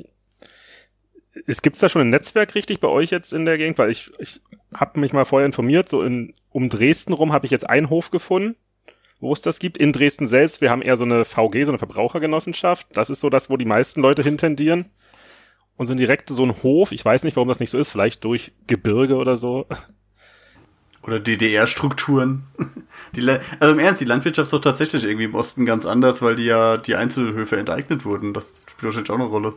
Es gibt's da schon ein Netzwerk richtig bei euch jetzt in der Gegend? Weil ich, ich habe mich mal vorher informiert, so in, um Dresden rum habe ich jetzt einen Hof gefunden, wo es das gibt. In Dresden selbst, wir haben eher so eine VG, so eine Verbrauchergenossenschaft. Das ist so das, wo die meisten Leute hintendieren. Und so direkt so ein Hof, ich weiß nicht, warum das nicht so ist, vielleicht durch Gebirge oder so, oder DDR-Strukturen. also im Ernst, die Landwirtschaft ist doch tatsächlich irgendwie im Osten ganz anders, weil die ja die Einzelhöfe enteignet wurden. Das spielt wahrscheinlich auch eine Rolle.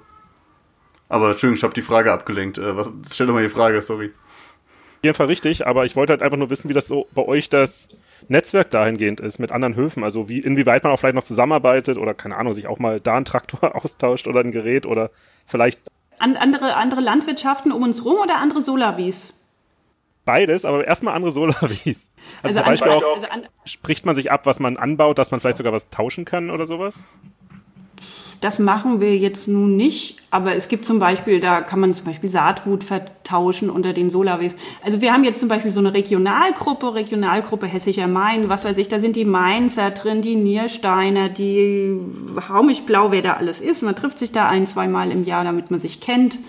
Aber Entschuldigung, ich habe die Frage abgelenkt. Äh, was, stell doch mal die Frage, sorry. Auf jeden Fall richtig, aber ich wollte halt einfach nur wissen, wie das so bei euch das Netzwerk dahingehend ist mit anderen Höfen. Also wie, inwieweit man auch vielleicht noch zusammenarbeitet oder keine Ahnung, sich auch mal da ein Traktor austauscht oder ein Gerät oder vielleicht. An, andere, andere Landwirtschaften um uns rum oder andere Solavis? Beides, aber erstmal andere Solavis. Also, also zum Beispiel auch, also spricht man sich ab, was man anbaut, dass man vielleicht sogar was tauschen kann oder sowas? Das machen wir jetzt nun nicht, aber es gibt zum Beispiel, da kann man zum Beispiel Saatgut vertauschen unter den Solavis. Also wir haben jetzt zum Beispiel so eine Regionalgruppe, Regionalgruppe Hessischer Main, was weiß ich, da sind die Mainzer drin, die Niersteiner, die Haumich-Blau, wer da alles ist. Man trifft sich da ein, zweimal im Jahr, damit man sich kennt.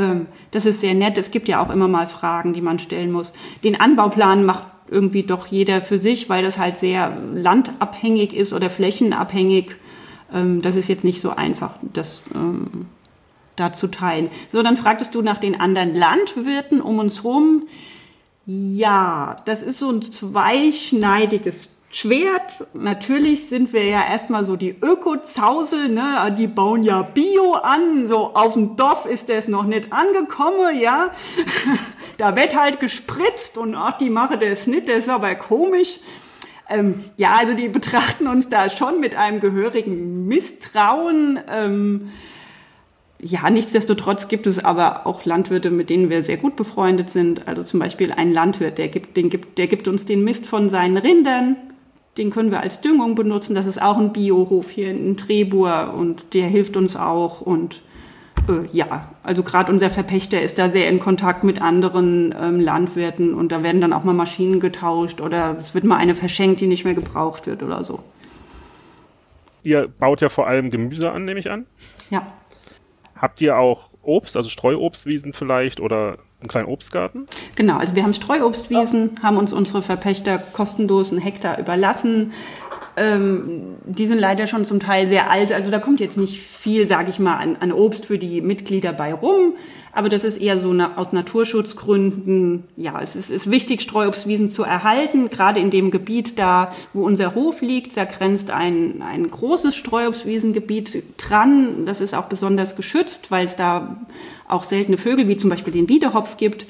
Ähm, das ist sehr nett. Es gibt ja auch immer mal Fragen, die man stellen muss. Den Anbauplan macht irgendwie doch jeder für sich, weil das halt sehr landabhängig ist oder flächenabhängig. Ähm, das ist jetzt nicht so einfach, das ähm, da zu teilen. So, dann fragtest du nach den anderen Landwirten um uns rum. Ja, das ist so ein zweischneidiges Schwert. Natürlich sind wir ja erstmal so die Öko-Zausel, ne? Die bauen ja Bio an. So auf dem Dorf ist das noch nicht angekommen, ja. da wird halt gespritzt und ach, die mache das nicht, das ist aber komisch. Ähm, ja, also die betrachten uns da schon mit einem gehörigen Misstrauen. Ähm, ja, nichtsdestotrotz gibt es aber auch Landwirte, mit denen wir sehr gut befreundet sind. Also zum Beispiel ein Landwirt, der gibt, den gibt, der gibt uns den Mist von seinen Rindern. Den können wir als Düngung benutzen. Das ist auch ein Biohof hier in Trebur und der hilft uns auch. Und äh, ja, also gerade unser Verpächter ist da sehr in Kontakt mit anderen ähm, Landwirten und da werden dann auch mal Maschinen getauscht oder es wird mal eine verschenkt, die nicht mehr gebraucht wird oder so. Ihr baut ja vor allem Gemüse an, nehme ich an. Ja. Habt ihr auch Obst, also Streuobstwiesen vielleicht oder einen kleinen Obstgarten? Genau, also wir haben Streuobstwiesen, haben uns unsere Verpächter kostenlos einen Hektar überlassen. Ähm, die sind leider schon zum Teil sehr alt, also da kommt jetzt nicht viel, sage ich mal, an, an, Obst für die Mitglieder bei rum. Aber das ist eher so eine, aus Naturschutzgründen. Ja, es ist, ist wichtig, Streuobstwiesen zu erhalten. Gerade in dem Gebiet da, wo unser Hof liegt, da grenzt ein, ein großes Streuobstwiesengebiet dran. Das ist auch besonders geschützt, weil es da auch seltene Vögel wie zum Beispiel den Wiedehopf gibt.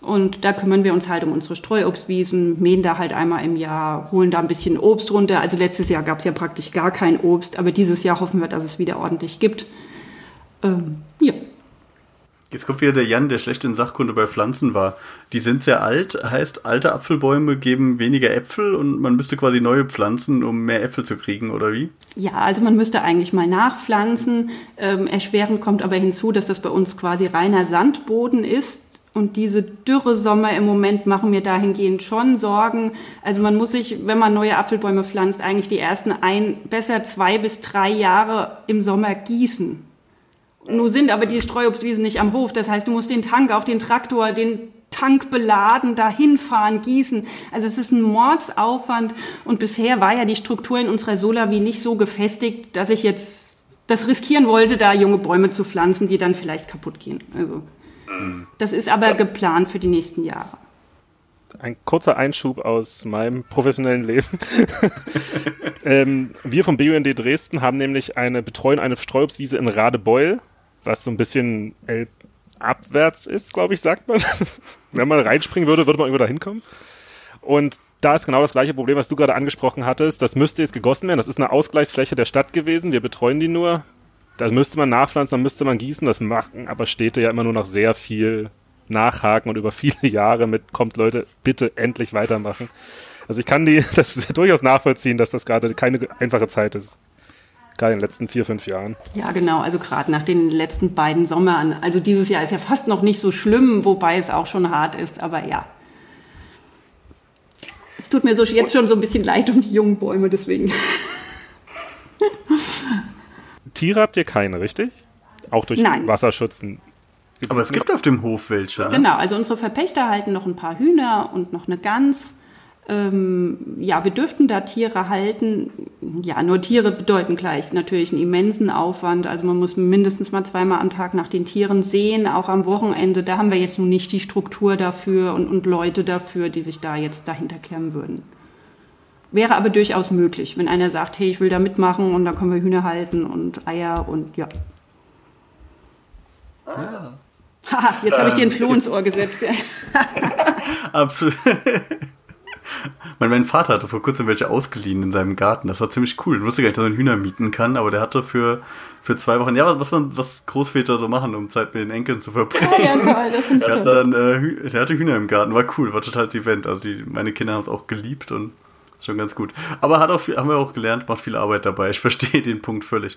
Und da kümmern wir uns halt um unsere Streuobstwiesen, mähen da halt einmal im Jahr, holen da ein bisschen Obst runter. Also letztes Jahr gab es ja praktisch gar kein Obst, aber dieses Jahr hoffen wir, dass es wieder ordentlich gibt. Ähm, ja. Jetzt kommt wieder der Jan, der schlecht in Sachkunde bei Pflanzen war. Die sind sehr alt, heißt, alte Apfelbäume geben weniger Äpfel und man müsste quasi neue pflanzen, um mehr Äpfel zu kriegen, oder wie? Ja, also man müsste eigentlich mal nachpflanzen. Ähm, erschwerend kommt aber hinzu, dass das bei uns quasi reiner Sandboden ist. Und diese dürre Sommer im Moment machen mir dahingehend schon Sorgen. Also man muss sich, wenn man neue Apfelbäume pflanzt, eigentlich die ersten ein, besser zwei bis drei Jahre im Sommer gießen nun sind aber die Streuobstwiesen nicht am Hof. Das heißt, du musst den Tank auf den Traktor, den Tank beladen, dahin fahren, gießen. Also es ist ein Mordsaufwand. Und bisher war ja die Struktur in unserer Solavi nicht so gefestigt, dass ich jetzt das riskieren wollte, da junge Bäume zu pflanzen, die dann vielleicht kaputt gehen. Also das ist aber geplant für die nächsten Jahre. Ein kurzer Einschub aus meinem professionellen Leben. ähm, wir vom BUND Dresden haben nämlich eine betreuen eine Streuobstwiese in Radebeul was so ein bisschen abwärts ist, glaube ich, sagt man. Wenn man reinspringen würde, würde man irgendwo da hinkommen. Und da ist genau das gleiche Problem, was du gerade angesprochen hattest. Das müsste jetzt gegossen werden. Das ist eine Ausgleichsfläche der Stadt gewesen. Wir betreuen die nur. Da müsste man nachpflanzen, dann müsste man gießen. Das machen aber Städte ja immer nur noch sehr viel nachhaken und über viele Jahre mit, kommt Leute, bitte endlich weitermachen. Also ich kann die, das ist durchaus nachvollziehen, dass das gerade keine einfache Zeit ist. Gerade in den letzten vier, fünf Jahren. Ja, genau. Also gerade nach den letzten beiden Sommern. Also dieses Jahr ist ja fast noch nicht so schlimm, wobei es auch schon hart ist. Aber ja. Es tut mir so jetzt schon so ein bisschen leid um die jungen Bäume, deswegen. Tiere habt ihr keine, richtig? Auch durch Nein. Wasserschützen. Aber es gibt auf dem Hof welche. Genau, also unsere Verpächter halten noch ein paar Hühner und noch eine Gans. Ähm, ja, wir dürften da Tiere halten. Ja, nur Tiere bedeuten gleich natürlich einen immensen Aufwand. Also man muss mindestens mal zweimal am Tag nach den Tieren sehen, auch am Wochenende. Da haben wir jetzt nun nicht die Struktur dafür und, und Leute dafür, die sich da jetzt dahinter klemmen würden. Wäre aber durchaus möglich, wenn einer sagt, hey, ich will da mitmachen und dann können wir Hühner halten und Eier und ja. Ah. Haha, jetzt habe ich dir ein Floh ins Ohr gesetzt. Absolut. Mein, mein Vater hatte vor kurzem welche ausgeliehen in seinem Garten. Das war ziemlich cool. Ich wusste gar nicht, dass man Hühner mieten kann, aber der hatte für, für zwei Wochen, ja, was man, was Großväter so machen, um Zeit mit den Enkeln zu verbringen. Ja, ja toll, das finde ich der, dann, äh, der hatte Hühner im Garten, war cool, war total das Event. Also die, meine Kinder haben es auch geliebt und schon ganz gut. Aber hat auch viel, haben wir auch gelernt, macht viel Arbeit dabei. Ich verstehe den Punkt völlig.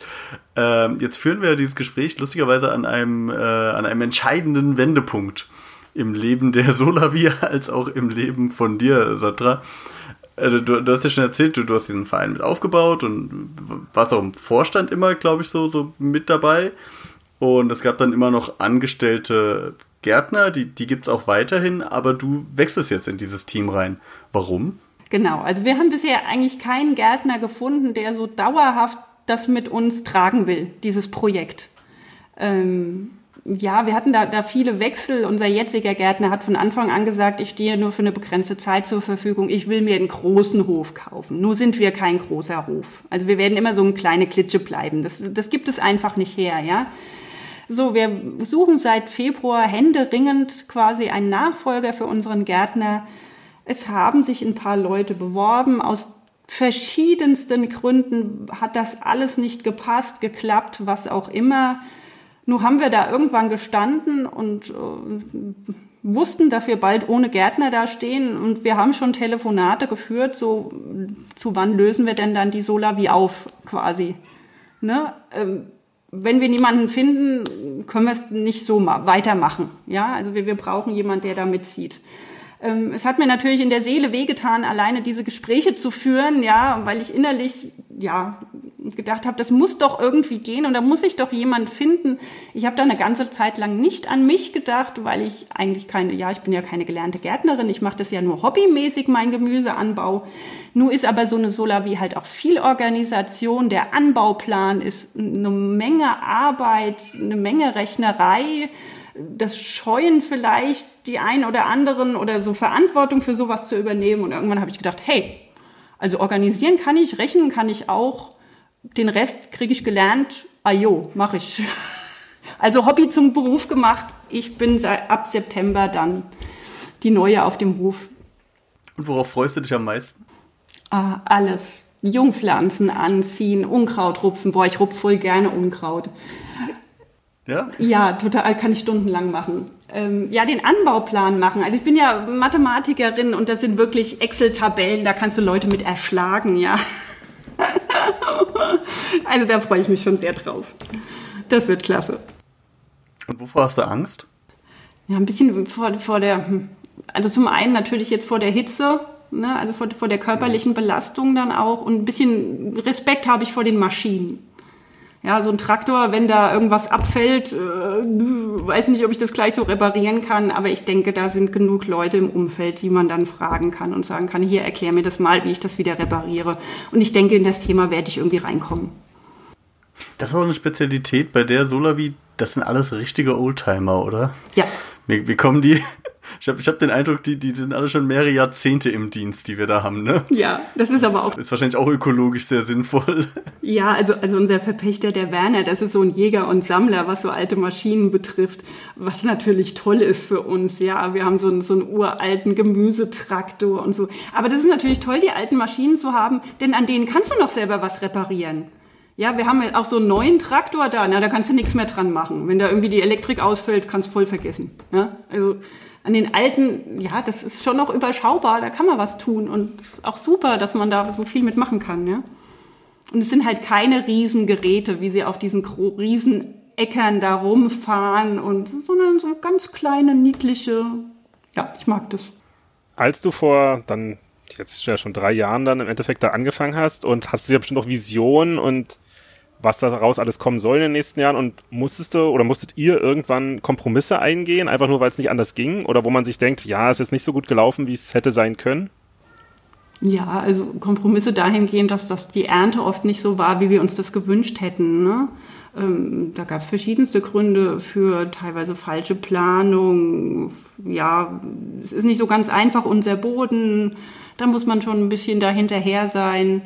Ähm, jetzt führen wir dieses Gespräch lustigerweise an einem, äh, an einem entscheidenden Wendepunkt im Leben der Solavia als auch im Leben von dir, Satra. Also, du, du, hast ja schon erzählt, du, du, hast diesen Verein mit aufgebaut und warst auch im Vorstand immer, glaube ich, so, so mit dabei. Und es gab dann immer noch angestellte Gärtner, die, die gibt es auch weiterhin, aber du wechselst jetzt in dieses Team rein. Warum? Genau, also wir haben bisher eigentlich keinen Gärtner gefunden, der so dauerhaft das mit uns tragen will, dieses Projekt. Ähm, ja, wir hatten da, da viele Wechsel. Unser jetziger Gärtner hat von Anfang an gesagt, ich stehe nur für eine begrenzte Zeit zur Verfügung. Ich will mir einen großen Hof kaufen. Nur sind wir kein großer Hof. Also wir werden immer so eine kleine Klitsche bleiben. Das, das gibt es einfach nicht her, ja. So, wir suchen seit Februar händeringend quasi einen Nachfolger für unseren Gärtner. Es haben sich ein paar Leute beworben. Aus verschiedensten Gründen hat das alles nicht gepasst, geklappt, was auch immer. Nun haben wir da irgendwann gestanden und äh, wussten, dass wir bald ohne Gärtner da stehen und wir haben schon Telefonate geführt, so zu wann lösen wir denn dann die Solavi auf quasi. Ne? Ähm, wenn wir niemanden finden, können wir es nicht so weitermachen. Ja, also wir, wir brauchen jemanden, der da mitzieht. Ähm, es hat mir natürlich in der Seele wehgetan, alleine diese Gespräche zu führen, ja, weil ich innerlich, ja, gedacht habe, das muss doch irgendwie gehen und da muss ich doch jemand finden. Ich habe da eine ganze Zeit lang nicht an mich gedacht, weil ich eigentlich keine, ja, ich bin ja keine gelernte Gärtnerin, ich mache das ja nur hobbymäßig, mein Gemüseanbau. Nur ist aber so eine Solavi halt auch viel Organisation, der Anbauplan ist eine Menge Arbeit, eine Menge Rechnerei das Scheuen vielleicht die einen oder anderen oder so Verantwortung für sowas zu übernehmen. Und irgendwann habe ich gedacht, hey, also organisieren kann ich, rechnen kann ich auch, den Rest kriege ich gelernt, ajo, mache ich. Also Hobby zum Beruf gemacht. Ich bin ab September dann die Neue auf dem Hof. Und worauf freust du dich am meisten? Ah, alles. Jungpflanzen anziehen, Unkraut rupfen. Boah, ich rupfe voll gerne Unkraut. Ja? Ja, total, kann ich stundenlang machen. Ähm, ja, den Anbauplan machen. Also ich bin ja Mathematikerin und das sind wirklich Excel-Tabellen, da kannst du Leute mit erschlagen, ja. also da freue ich mich schon sehr drauf. Das wird klasse. Und wovor hast du Angst? Ja, ein bisschen vor, vor der, hm, also zum einen natürlich jetzt vor der Hitze, ne, also vor, vor der körperlichen Belastung dann auch und ein bisschen Respekt habe ich vor den Maschinen. Ja, so ein Traktor, wenn da irgendwas abfällt, äh, weiß nicht, ob ich das gleich so reparieren kann, aber ich denke, da sind genug Leute im Umfeld, die man dann fragen kann und sagen kann, hier erklär mir das mal, wie ich das wieder repariere. Und ich denke, in das Thema werde ich irgendwie reinkommen. Das ist auch eine Spezialität bei der Solavi, das sind alles richtige Oldtimer, oder? Ja. Wie, wie kommen die, ich habe ich hab den Eindruck, die, die sind alle schon mehrere Jahrzehnte im Dienst, die wir da haben, ne? Ja, das ist aber auch. Ist wahrscheinlich auch ökologisch sehr sinnvoll. Ja, also, also unser Verpächter, der Werner, das ist so ein Jäger und Sammler, was so alte Maschinen betrifft, was natürlich toll ist für uns. Ja, wir haben so einen, so einen uralten Gemüsetraktor und so. Aber das ist natürlich toll, die alten Maschinen zu haben, denn an denen kannst du noch selber was reparieren. Ja, wir haben auch so einen neuen Traktor da, na, da kannst du nichts mehr dran machen. Wenn da irgendwie die Elektrik ausfällt, kannst du voll vergessen. Ja? Also an den alten, ja, das ist schon noch überschaubar, da kann man was tun und es ist auch super, dass man da so viel mitmachen kann, ja. Und es sind halt keine Riesengeräte, wie sie auf diesen Riesenäckern da rumfahren und, sondern so ganz kleine, niedliche, ja, ich mag das. Als du vor dann jetzt ja schon drei Jahren dann im Endeffekt da angefangen hast und hast du ja bestimmt auch Visionen und was daraus alles kommen soll in den nächsten Jahren und musstest du oder musstet ihr irgendwann Kompromisse eingehen, einfach nur weil es nicht anders ging oder wo man sich denkt, ja, es ist nicht so gut gelaufen, wie es hätte sein können? Ja, also Kompromisse dahingehend, dass das die Ernte oft nicht so war, wie wir uns das gewünscht hätten. Ne? Ähm, da gab es verschiedenste Gründe für teilweise falsche Planung. Ja, es ist nicht so ganz einfach, unser Boden. Da muss man schon ein bisschen dahinterher sein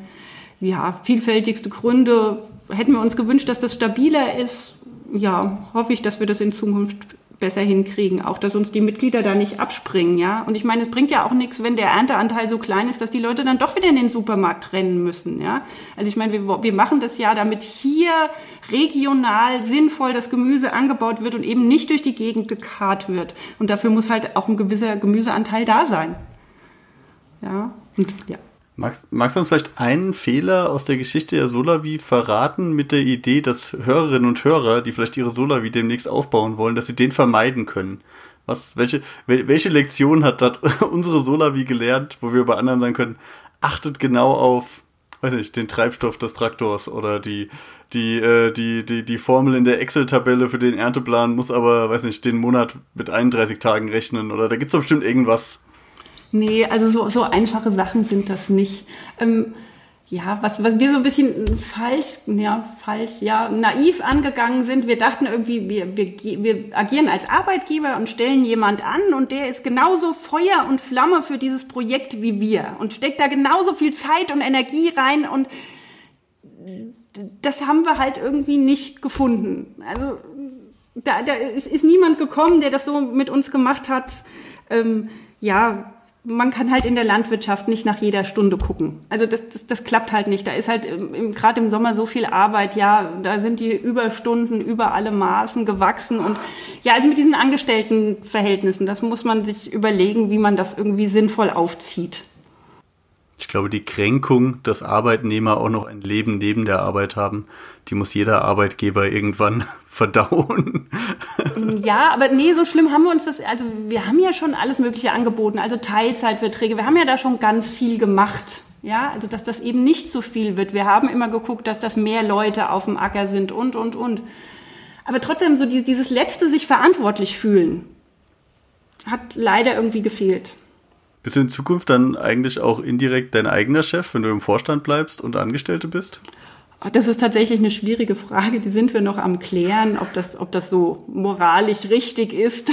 ja, vielfältigste Gründe. Hätten wir uns gewünscht, dass das stabiler ist. Ja, hoffe ich, dass wir das in Zukunft besser hinkriegen. Auch, dass uns die Mitglieder da nicht abspringen, ja. Und ich meine, es bringt ja auch nichts, wenn der Ernteanteil so klein ist, dass die Leute dann doch wieder in den Supermarkt rennen müssen, ja. Also ich meine, wir, wir machen das ja, damit hier regional sinnvoll das Gemüse angebaut wird und eben nicht durch die Gegend gekarrt wird. Und dafür muss halt auch ein gewisser Gemüseanteil da sein. Ja, und ja. Magst, magst du uns vielleicht einen Fehler aus der Geschichte der Solavi verraten mit der Idee, dass Hörerinnen und Hörer, die vielleicht ihre Solavi demnächst aufbauen wollen, dass sie den vermeiden können? Was, welche, welche Lektion hat, hat unsere Solavi gelernt, wo wir bei anderen sagen können, achtet genau auf, weiß nicht, den Treibstoff des Traktors oder die, die, äh, die, die, die Formel in der Excel-Tabelle für den Ernteplan muss aber, weiß nicht, den Monat mit 31 Tagen rechnen oder da gibt's doch bestimmt irgendwas, Nee, also so, so einfache Sachen sind das nicht. Ähm, ja, was, was wir so ein bisschen falsch, ja, falsch, ja, naiv angegangen sind. Wir dachten irgendwie, wir, wir, wir agieren als Arbeitgeber und stellen jemand an und der ist genauso Feuer und Flamme für dieses Projekt wie wir und steckt da genauso viel Zeit und Energie rein und das haben wir halt irgendwie nicht gefunden. Also da, da ist, ist niemand gekommen, der das so mit uns gemacht hat. Ähm, ja, man kann halt in der Landwirtschaft nicht nach jeder Stunde gucken. Also das, das, das klappt halt nicht. Da ist halt gerade im Sommer so viel Arbeit. Ja, da sind die Überstunden über alle Maßen gewachsen. Und ja, also mit diesen Angestelltenverhältnissen, das muss man sich überlegen, wie man das irgendwie sinnvoll aufzieht. Ich glaube, die Kränkung, dass Arbeitnehmer auch noch ein Leben neben der Arbeit haben, die muss jeder Arbeitgeber irgendwann verdauen. Ja, aber nee, so schlimm haben wir uns das, also wir haben ja schon alles Mögliche angeboten, also Teilzeitverträge, wir haben ja da schon ganz viel gemacht. Ja, also dass das eben nicht so viel wird. Wir haben immer geguckt, dass das mehr Leute auf dem Acker sind und, und, und. Aber trotzdem so dieses letzte sich verantwortlich fühlen, hat leider irgendwie gefehlt. Bist du in Zukunft dann eigentlich auch indirekt dein eigener Chef, wenn du im Vorstand bleibst und Angestellte bist? Das ist tatsächlich eine schwierige Frage, die sind wir noch am klären, ob das, ob das so moralisch richtig ist.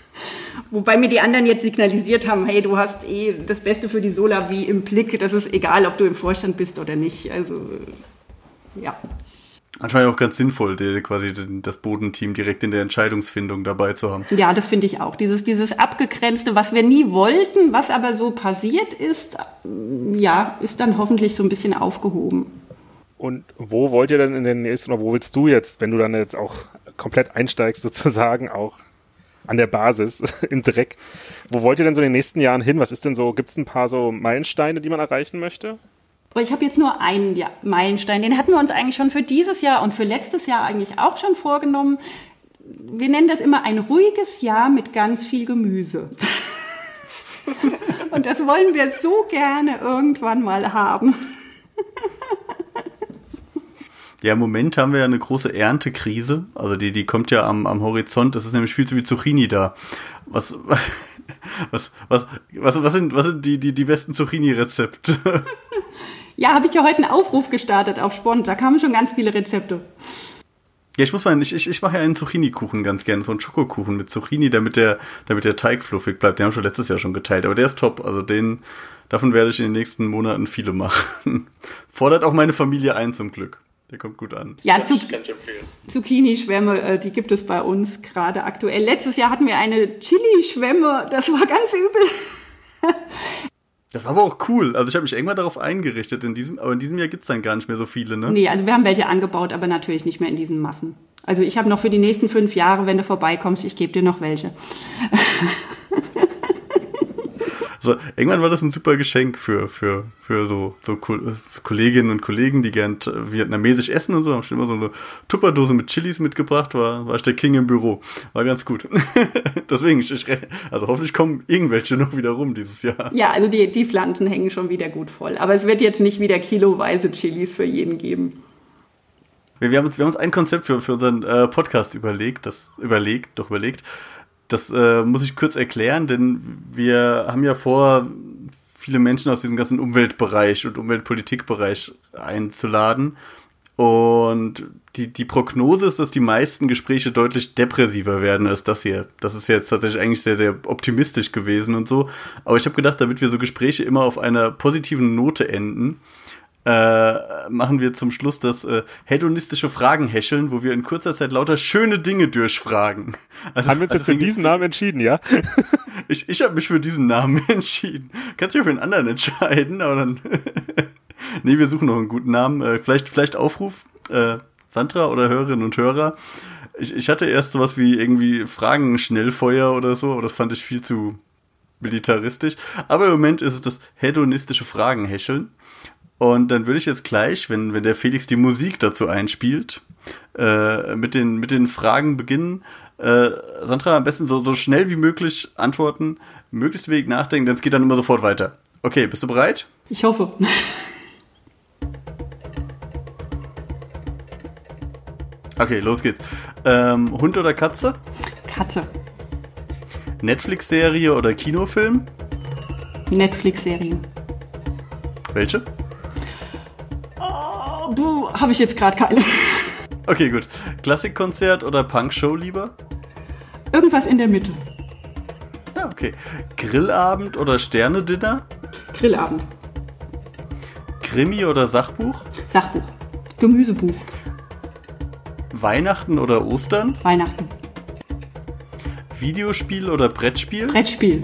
Wobei mir die anderen jetzt signalisiert haben, hey, du hast eh das Beste für die Sola wie im Blick, das ist egal, ob du im Vorstand bist oder nicht. Also ja. Anscheinend auch ganz sinnvoll, quasi das Bodenteam direkt in der Entscheidungsfindung dabei zu haben. Ja, das finde ich auch. Dieses, dieses abgegrenzte, was wir nie wollten, was aber so passiert ist, ja, ist dann hoffentlich so ein bisschen aufgehoben. Und wo wollt ihr denn in den nächsten, oder wo willst du jetzt, wenn du dann jetzt auch komplett einsteigst, sozusagen auch an der Basis, im Dreck, wo wollt ihr denn so in den nächsten Jahren hin? Was ist denn so, gibt es ein paar so Meilensteine, die man erreichen möchte? Aber ich habe jetzt nur einen ja, Meilenstein. Den hatten wir uns eigentlich schon für dieses Jahr und für letztes Jahr eigentlich auch schon vorgenommen. Wir nennen das immer ein ruhiges Jahr mit ganz viel Gemüse. und das wollen wir so gerne irgendwann mal haben. Ja, im Moment haben wir ja eine große Erntekrise. Also die, die kommt ja am, am Horizont. Es ist nämlich viel zu viel Zucchini da. Was, was, was, was, was sind, was sind die, die, die besten Zucchini-Rezepte? Ja, habe ich ja heute einen Aufruf gestartet auf Spont. Da kamen schon ganz viele Rezepte. Ja, ich muss mal, ich, ich, ich mache ja einen Zucchini-Kuchen ganz gerne, so einen Schokokuchen mit Zucchini, damit der, damit der Teig fluffig bleibt. Den haben wir schon letztes Jahr schon geteilt, aber der ist top. Also den, davon werde ich in den nächsten Monaten viele machen. Fordert auch meine Familie ein zum Glück. Der kommt gut an. Ja, Zuc Zucchini-Schwämme, äh, die gibt es bei uns gerade aktuell. Letztes Jahr hatten wir eine Chili-Schwämme, das war ganz übel. Das war aber auch cool. Also ich habe mich irgendwann darauf eingerichtet. In diesem, aber in diesem Jahr gibt es dann gar nicht mehr so viele, ne? Nee, also wir haben welche angebaut, aber natürlich nicht mehr in diesen Massen. Also ich habe noch für die nächsten fünf Jahre, wenn du vorbeikommst, ich gebe dir noch welche. So, irgendwann war das ein super Geschenk für, für, für so, so Kolleginnen und Kollegen, die gern vietnamesisch essen und so, haben schon immer so eine Tupperdose mit Chilis mitgebracht, war, war ich der King im Büro. War ganz gut. Deswegen, ich, also hoffentlich kommen irgendwelche noch wieder rum dieses Jahr. Ja, also die, die Pflanzen hängen schon wieder gut voll. Aber es wird jetzt nicht wieder kiloweise Chilis für jeden geben. Wir, wir, haben, uns, wir haben uns ein Konzept für, für unseren äh, Podcast überlegt, das überlegt, doch überlegt. Das äh, muss ich kurz erklären, denn wir haben ja vor, viele Menschen aus diesem ganzen Umweltbereich und Umweltpolitikbereich einzuladen. Und die, die Prognose ist, dass die meisten Gespräche deutlich depressiver werden als das hier. Das ist jetzt tatsächlich eigentlich sehr, sehr optimistisch gewesen und so. Aber ich habe gedacht, damit wir so Gespräche immer auf einer positiven Note enden, äh, machen wir zum Schluss das äh, hedonistische Fragen häscheln, wo wir in kurzer Zeit lauter schöne Dinge durchfragen. Also, Haben wir uns also, jetzt für diesen Namen entschieden, ja? ich ich habe mich für diesen Namen entschieden. Kannst dich auch für einen anderen entscheiden, aber dann. nee, wir suchen noch einen guten Namen. Äh, vielleicht, vielleicht Aufruf, äh, Sandra oder Hörerinnen und Hörer. Ich, ich hatte erst sowas wie irgendwie Fragen Schnellfeuer oder so, aber das fand ich viel zu militaristisch. Aber im Moment ist es das hedonistische Fragen häscheln. Und dann würde ich jetzt gleich, wenn, wenn der Felix die Musik dazu einspielt, äh, mit, den, mit den Fragen beginnen. Äh, Sandra, am besten so, so schnell wie möglich antworten, möglichst wenig nachdenken, denn es geht dann immer sofort weiter. Okay, bist du bereit? Ich hoffe. Okay, los geht's. Ähm, Hund oder Katze? Katze. Netflix-Serie oder Kinofilm? Netflix-Serie. Welche? Du, habe ich jetzt gerade keine. Okay, gut. Klassikkonzert oder Punkshow lieber? Irgendwas in der Mitte. Ja, okay. Grillabend oder Sternedinner? Grillabend. Krimi oder Sachbuch? Sachbuch. Gemüsebuch. Weihnachten oder Ostern? Weihnachten. Videospiel oder Brettspiel? Brettspiel.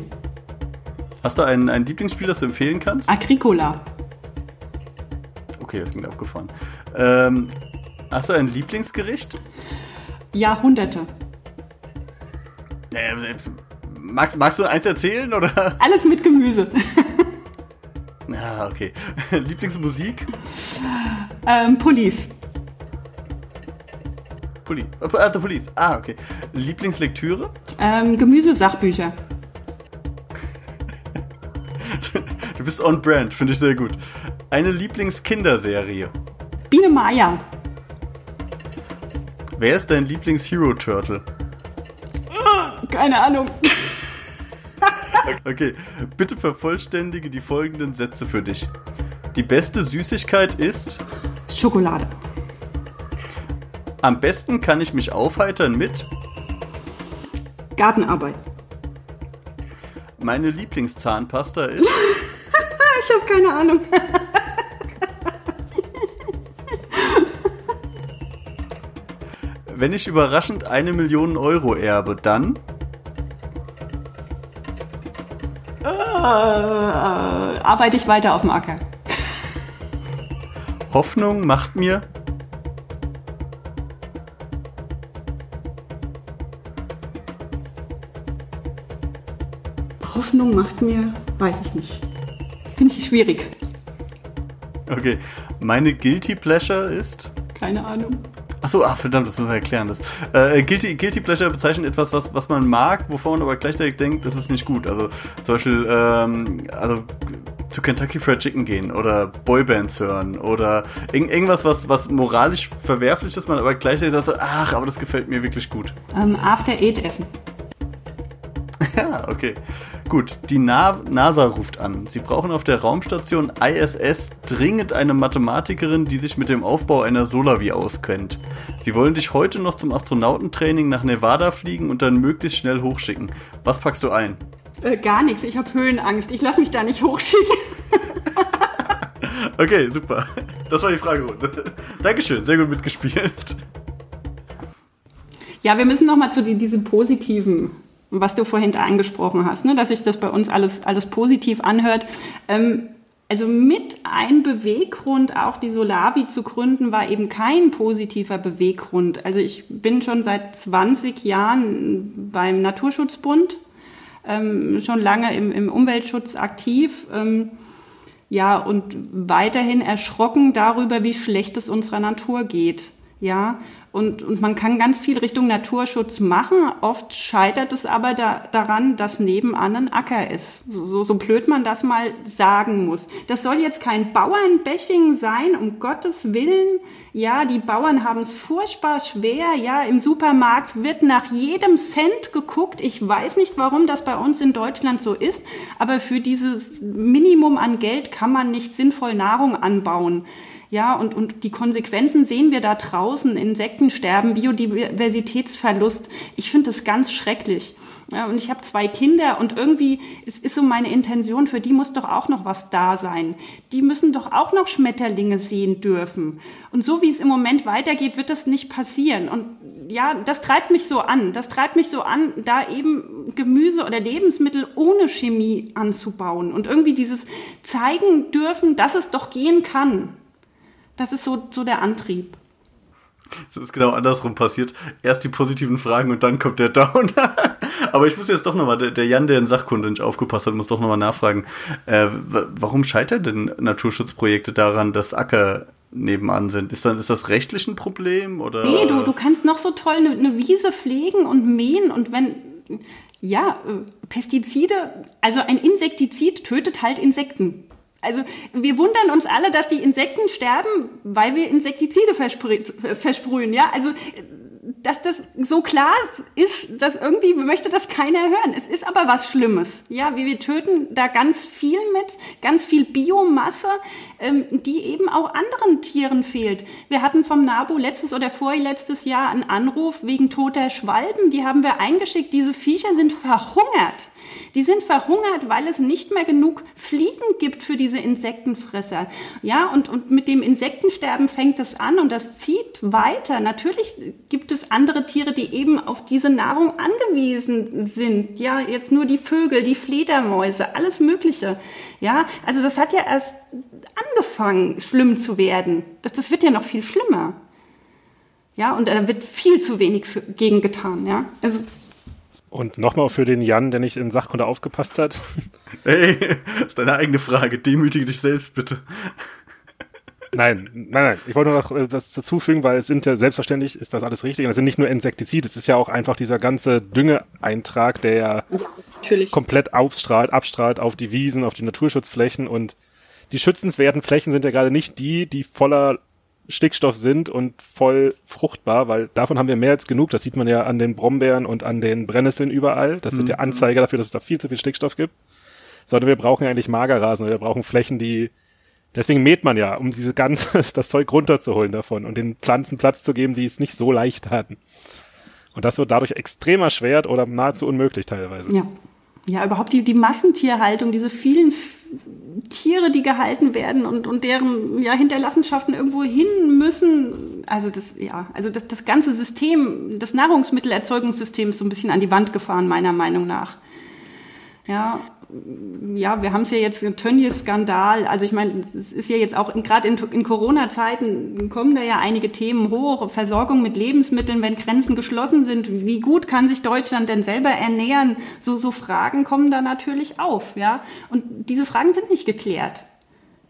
Hast du ein, ein Lieblingsspiel, das du empfehlen kannst? Agricola. Okay, das klingt abgefahren. Ähm, hast du ein Lieblingsgericht? Jahrhunderte. Äh, äh, magst, magst du eins erzählen oder? Alles mit Gemüse. Ah, okay. Lieblingsmusik? ähm, Police. Poli äh, the Police. Ah, okay. Lieblingslektüre? Ähm, Gemüsesachbücher. Du bist on brand, finde ich sehr gut. Eine Lieblingskinderserie? Biene Maya. Wer ist dein Lieblings-Hero-Turtle? Keine Ahnung. Okay, bitte vervollständige die folgenden Sätze für dich. Die beste Süßigkeit ist. Schokolade. Am besten kann ich mich aufheitern mit. Gartenarbeit. Meine Lieblingszahnpasta ist. Ich habe keine Ahnung. Wenn ich überraschend eine Million Euro erbe, dann. Äh, arbeite ich weiter auf dem Acker. Hoffnung macht mir. Hoffnung macht mir, weiß ich nicht. Finde ich schwierig. Okay. Meine Guilty Pleasure ist. Keine Ahnung. Achso, ah, verdammt, das müssen wir erklären. Das. Äh, Guilty, Guilty Pleasure bezeichnet etwas, was, was man mag, wovon man aber gleichzeitig denkt, das ist nicht gut. Also zum Beispiel, ähm, also zu Kentucky Fried Chicken gehen oder Boybands hören oder irg irgendwas, was, was moralisch verwerflich ist, man aber gleichzeitig sagt, so, ach, aber das gefällt mir wirklich gut. Ähm, After Eight essen. Ja, okay. Gut, die Na NASA ruft an. Sie brauchen auf der Raumstation ISS dringend eine Mathematikerin, die sich mit dem Aufbau einer Solavi auskennt. Sie wollen dich heute noch zum Astronautentraining nach Nevada fliegen und dann möglichst schnell hochschicken. Was packst du ein? Äh, gar nichts. Ich habe Höhenangst. Ich lasse mich da nicht hochschicken. Okay, super. Das war die Fragerunde. Dankeschön, sehr gut mitgespielt. Ja, wir müssen noch mal zu die, diesen positiven, was du vorhin angesprochen hast, ne? dass sich das bei uns alles, alles positiv anhört. Ähm, also mit ein Beweggrund, auch die Solavi zu gründen, war eben kein positiver Beweggrund. Also ich bin schon seit 20 Jahren beim Naturschutzbund, ähm, schon lange im, im Umweltschutz aktiv. Ähm, ja, und weiterhin erschrocken darüber, wie schlecht es unserer Natur geht. Ja, und, und man kann ganz viel Richtung Naturschutz machen. Oft scheitert es aber da, daran, dass nebenan ein Acker ist. So, so, so blöd man das mal sagen muss. Das soll jetzt kein Bauernbashing sein, um Gottes Willen. Ja, die Bauern haben es furchtbar schwer. Ja, im Supermarkt wird nach jedem Cent geguckt. Ich weiß nicht, warum das bei uns in Deutschland so ist, aber für dieses Minimum an Geld kann man nicht sinnvoll Nahrung anbauen. Ja, und, und die Konsequenzen sehen wir da draußen. Insektensterben, Biodiversitätsverlust. Ich finde das ganz schrecklich. Ja, und ich habe zwei Kinder und irgendwie es ist so meine Intention, für die muss doch auch noch was da sein. Die müssen doch auch noch Schmetterlinge sehen dürfen. Und so wie es im Moment weitergeht, wird das nicht passieren. Und ja, das treibt mich so an. Das treibt mich so an, da eben Gemüse oder Lebensmittel ohne Chemie anzubauen und irgendwie dieses zeigen dürfen, dass es doch gehen kann. Das ist so, so der Antrieb. Das ist genau andersrum passiert. Erst die positiven Fragen und dann kommt der Down. Aber ich muss jetzt doch nochmal, der, der Jan, der in Sachkunde nicht aufgepasst hat, muss doch nochmal nachfragen. Äh, warum scheitern denn Naturschutzprojekte daran, dass Acker nebenan sind? Ist, dann, ist das rechtlich ein Problem? Oder? Nee, du, du kannst noch so toll eine, eine Wiese pflegen und mähen und wenn, ja, äh, Pestizide, also ein Insektizid tötet halt Insekten. Also wir wundern uns alle, dass die Insekten sterben, weil wir Insektizide versprühen. Ja, also dass das so klar ist, dass irgendwie möchte das keiner hören. Es ist aber was Schlimmes. Ja, wir, wir töten da ganz viel mit, ganz viel Biomasse, ähm, die eben auch anderen Tieren fehlt. Wir hatten vom NABU letztes oder vorletztes Jahr einen Anruf wegen toter Schwalben. Die haben wir eingeschickt. Diese Viecher sind verhungert. Die sind verhungert, weil es nicht mehr genug Fliegen gibt für diese Insektenfresser. Ja, und, und mit dem Insektensterben fängt es an und das zieht weiter. Natürlich gibt es andere Tiere, die eben auf diese Nahrung angewiesen sind. Ja, jetzt nur die Vögel, die Fledermäuse, alles Mögliche. Ja, also das hat ja erst angefangen, schlimm zu werden. Das, das wird ja noch viel schlimmer. Ja, und da wird viel zu wenig für, gegen getan. Ja, also und nochmal für den Jan, der nicht in Sachkunde aufgepasst hat. Ey, das ist deine eigene Frage. Demütige dich selbst, bitte. Nein, nein, nein. Ich wollte nur noch äh, das dazufügen, weil es sind ja selbstverständlich, ist das alles richtig. Und es sind nicht nur Insektizide, es ist ja auch einfach dieser ganze Düngeeintrag, der ja, ja komplett abstrahlt, abstrahlt auf die Wiesen, auf die Naturschutzflächen. Und die schützenswerten Flächen sind ja gerade nicht die, die voller Stickstoff sind und voll fruchtbar, weil davon haben wir mehr als genug. Das sieht man ja an den Brombeeren und an den Brennnesseln überall. Das sind ja mhm. Anzeiger dafür, dass es da viel zu viel Stickstoff gibt. Sondern wir brauchen eigentlich Magerrasen, wir brauchen Flächen, die Deswegen mäht man ja, um diese ganze, das Zeug runterzuholen davon und den Pflanzen Platz zu geben, die es nicht so leicht hatten. Und das wird dadurch extrem erschwert oder nahezu unmöglich teilweise. Ja. Ja, überhaupt die, die Massentierhaltung, diese vielen Tiere, die gehalten werden und, und deren ja, Hinterlassenschaften irgendwo hin müssen. Also das, ja, also das, das ganze System, das Nahrungsmittelerzeugungssystem ist so ein bisschen an die Wand gefahren, meiner Meinung nach. Ja, ja, wir haben es ja jetzt, Tönnies-Skandal, also ich meine, es ist ja jetzt auch, gerade in, in Corona-Zeiten kommen da ja einige Themen hoch, Versorgung mit Lebensmitteln, wenn Grenzen geschlossen sind, wie gut kann sich Deutschland denn selber ernähren? So, so Fragen kommen da natürlich auf, ja, und diese Fragen sind nicht geklärt.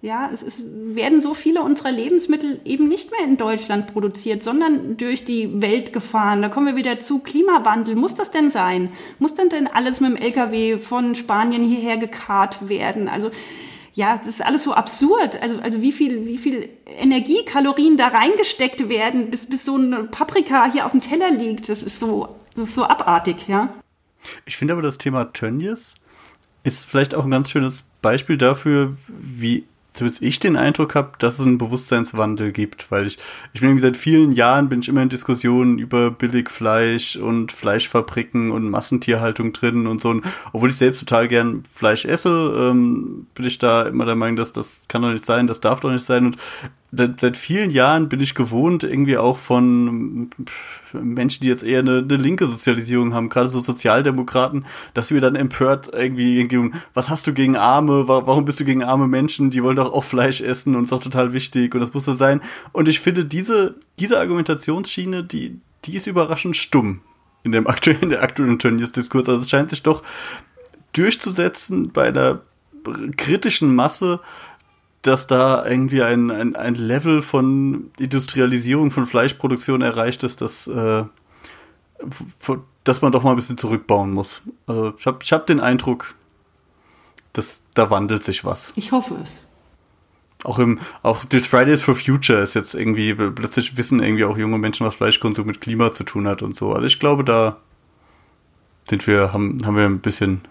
Ja, es, es werden so viele unserer Lebensmittel eben nicht mehr in Deutschland produziert, sondern durch die Welt gefahren. Da kommen wir wieder zu Klimawandel. Muss das denn sein? Muss denn denn alles mit dem LKW von Spanien hierher gekarrt werden? Also, ja, das ist alles so absurd. Also, also wie viel, wie viel Energiekalorien da reingesteckt werden, bis, bis so eine Paprika hier auf dem Teller liegt. Das ist so, das ist so abartig, ja. Ich finde aber das Thema Tönnies ist vielleicht auch ein ganz schönes Beispiel dafür, wie zumindest ich den Eindruck habe, dass es einen Bewusstseinswandel gibt, weil ich, ich bin seit vielen Jahren bin ich immer in Diskussionen über Billigfleisch und Fleischfabriken und Massentierhaltung drin und so. Und obwohl ich selbst total gern Fleisch esse, ähm, bin ich da immer der Meinung, dass das kann doch nicht sein, das darf doch nicht sein. Und seit, seit vielen Jahren bin ich gewohnt, irgendwie auch von Menschen, die jetzt eher eine, eine linke Sozialisierung haben, gerade so Sozialdemokraten, dass wir dann empört irgendwie, was hast du gegen Arme, warum bist du gegen arme Menschen, die wollen doch auch Fleisch essen und ist auch total wichtig und das muss so sein. Und ich finde, diese, diese Argumentationsschiene, die, die ist überraschend stumm in dem aktuellen, der aktuellen Tönnies-Diskurs. Also es scheint sich doch durchzusetzen bei einer kritischen Masse, dass da irgendwie ein, ein, ein Level von Industrialisierung von Fleischproduktion erreicht ist, dass, äh, dass man doch mal ein bisschen zurückbauen muss. Also ich habe ich hab den Eindruck, dass da wandelt sich was. Ich hoffe es. Auch im, auch durch Fridays for Future ist jetzt irgendwie, plötzlich wissen irgendwie auch junge Menschen, was Fleischkonsum mit Klima zu tun hat und so. Also ich glaube, da sind wir, haben, haben wir ein bisschen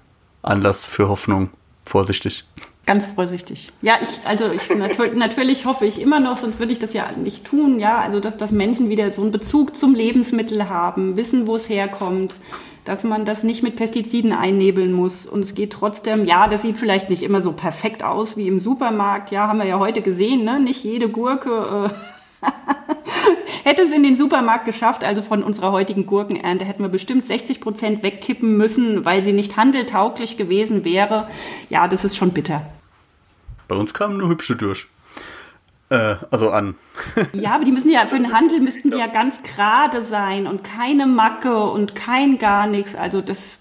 Anlass für Hoffnung. Vorsichtig. Ganz vorsichtig. Ja, ich, also ich natürlich, natürlich hoffe ich immer noch, sonst würde ich das ja nicht tun, ja. Also dass, dass Menschen wieder so einen Bezug zum Lebensmittel haben, wissen, wo es herkommt, dass man das nicht mit Pestiziden einnebeln muss. Und es geht trotzdem, ja, das sieht vielleicht nicht immer so perfekt aus wie im Supermarkt, ja, haben wir ja heute gesehen, ne? Nicht jede Gurke. Äh hätte es in den Supermarkt geschafft, also von unserer heutigen Gurkenernte hätten wir bestimmt 60 Prozent wegkippen müssen, weil sie nicht handeltauglich gewesen wäre. Ja, das ist schon bitter. Bei uns kamen nur hübsche durch. Äh, also an. ja, aber die müssen ja, für den Handel müssten die ja ganz gerade sein und keine Macke und kein gar nichts. Also das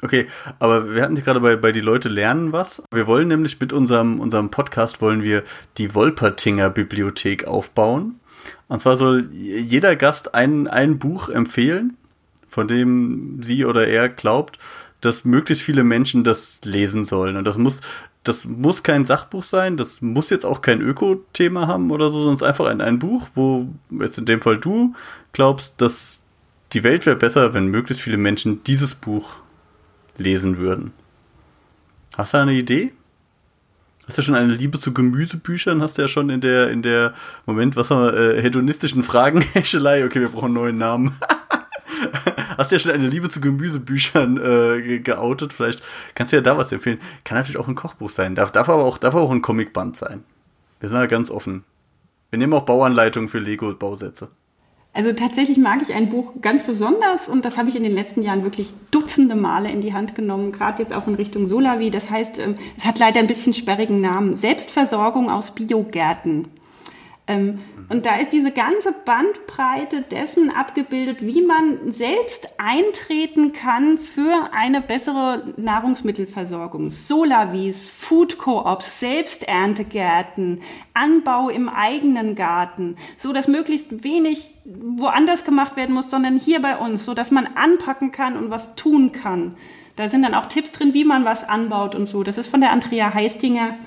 Okay, aber wir hatten dich gerade bei, bei die Leute lernen was. Wir wollen nämlich mit unserem, unserem Podcast wollen wir die Wolpertinger Bibliothek aufbauen. Und zwar soll jeder Gast ein, ein Buch empfehlen, von dem sie oder er glaubt, dass möglichst viele Menschen das lesen sollen. Und das muss das muss kein Sachbuch sein, das muss jetzt auch kein Öko-Thema haben oder so, ist einfach ein, ein Buch, wo jetzt in dem Fall du glaubst, dass die Welt wäre besser, wenn möglichst viele Menschen dieses Buch lesen würden. Hast du eine Idee? Hast du schon eine Liebe zu Gemüsebüchern? Hast du ja schon in der, in der, Moment, was haben wir, äh, hedonistischen Fragenhäschelei? Okay, wir brauchen einen neuen Namen. Hast du ja schon eine Liebe zu Gemüsebüchern äh, geoutet? Vielleicht kannst du ja da was empfehlen. Kann natürlich auch ein Kochbuch sein. Darf, darf aber auch, darf auch ein Comicband sein. Wir sind ja ganz offen. Wir nehmen auch Bauanleitungen für Lego-Bausätze. Also tatsächlich mag ich ein Buch ganz besonders und das habe ich in den letzten Jahren wirklich dutzende Male in die Hand genommen, gerade jetzt auch in Richtung Solavi. Das heißt, ähm, es hat leider ein bisschen sperrigen Namen. Selbstversorgung aus Biogärten. Ähm, und da ist diese ganze Bandbreite dessen abgebildet, wie man selbst eintreten kann für eine bessere Nahrungsmittelversorgung. Solavis, Food Coops, Selbsterntegärten, Anbau im eigenen Garten, so dass möglichst wenig woanders gemacht werden muss, sondern hier bei uns, so dass man anpacken kann und was tun kann. Da sind dann auch Tipps drin, wie man was anbaut und so. Das ist von der Andrea Heistinger.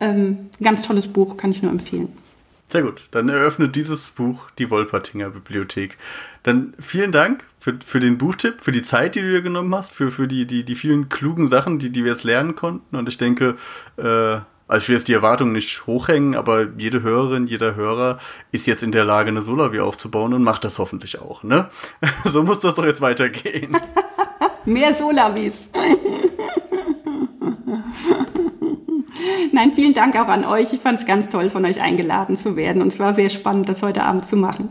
Ähm, ganz tolles Buch, kann ich nur empfehlen. Sehr gut. Dann eröffnet dieses Buch die Wolpertinger Bibliothek. Dann vielen Dank für, für den Buchtipp, für die Zeit, die du dir genommen hast, für, für die, die, die vielen klugen Sachen, die, die wir jetzt lernen konnten. Und ich denke, äh, also ich will jetzt die Erwartungen nicht hochhängen, aber jede Hörerin, jeder Hörer ist jetzt in der Lage, eine Solavi aufzubauen und macht das hoffentlich auch, ne? so muss das doch jetzt weitergehen. Mehr Solavis. Nein, vielen Dank auch an euch. Ich fand es ganz toll, von euch eingeladen zu werden. Und es war sehr spannend, das heute Abend zu machen.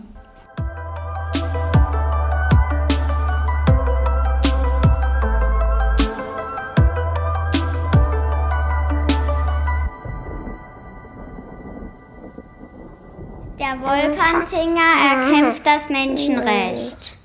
Der Wolkantinger erkämpft das Menschenrecht.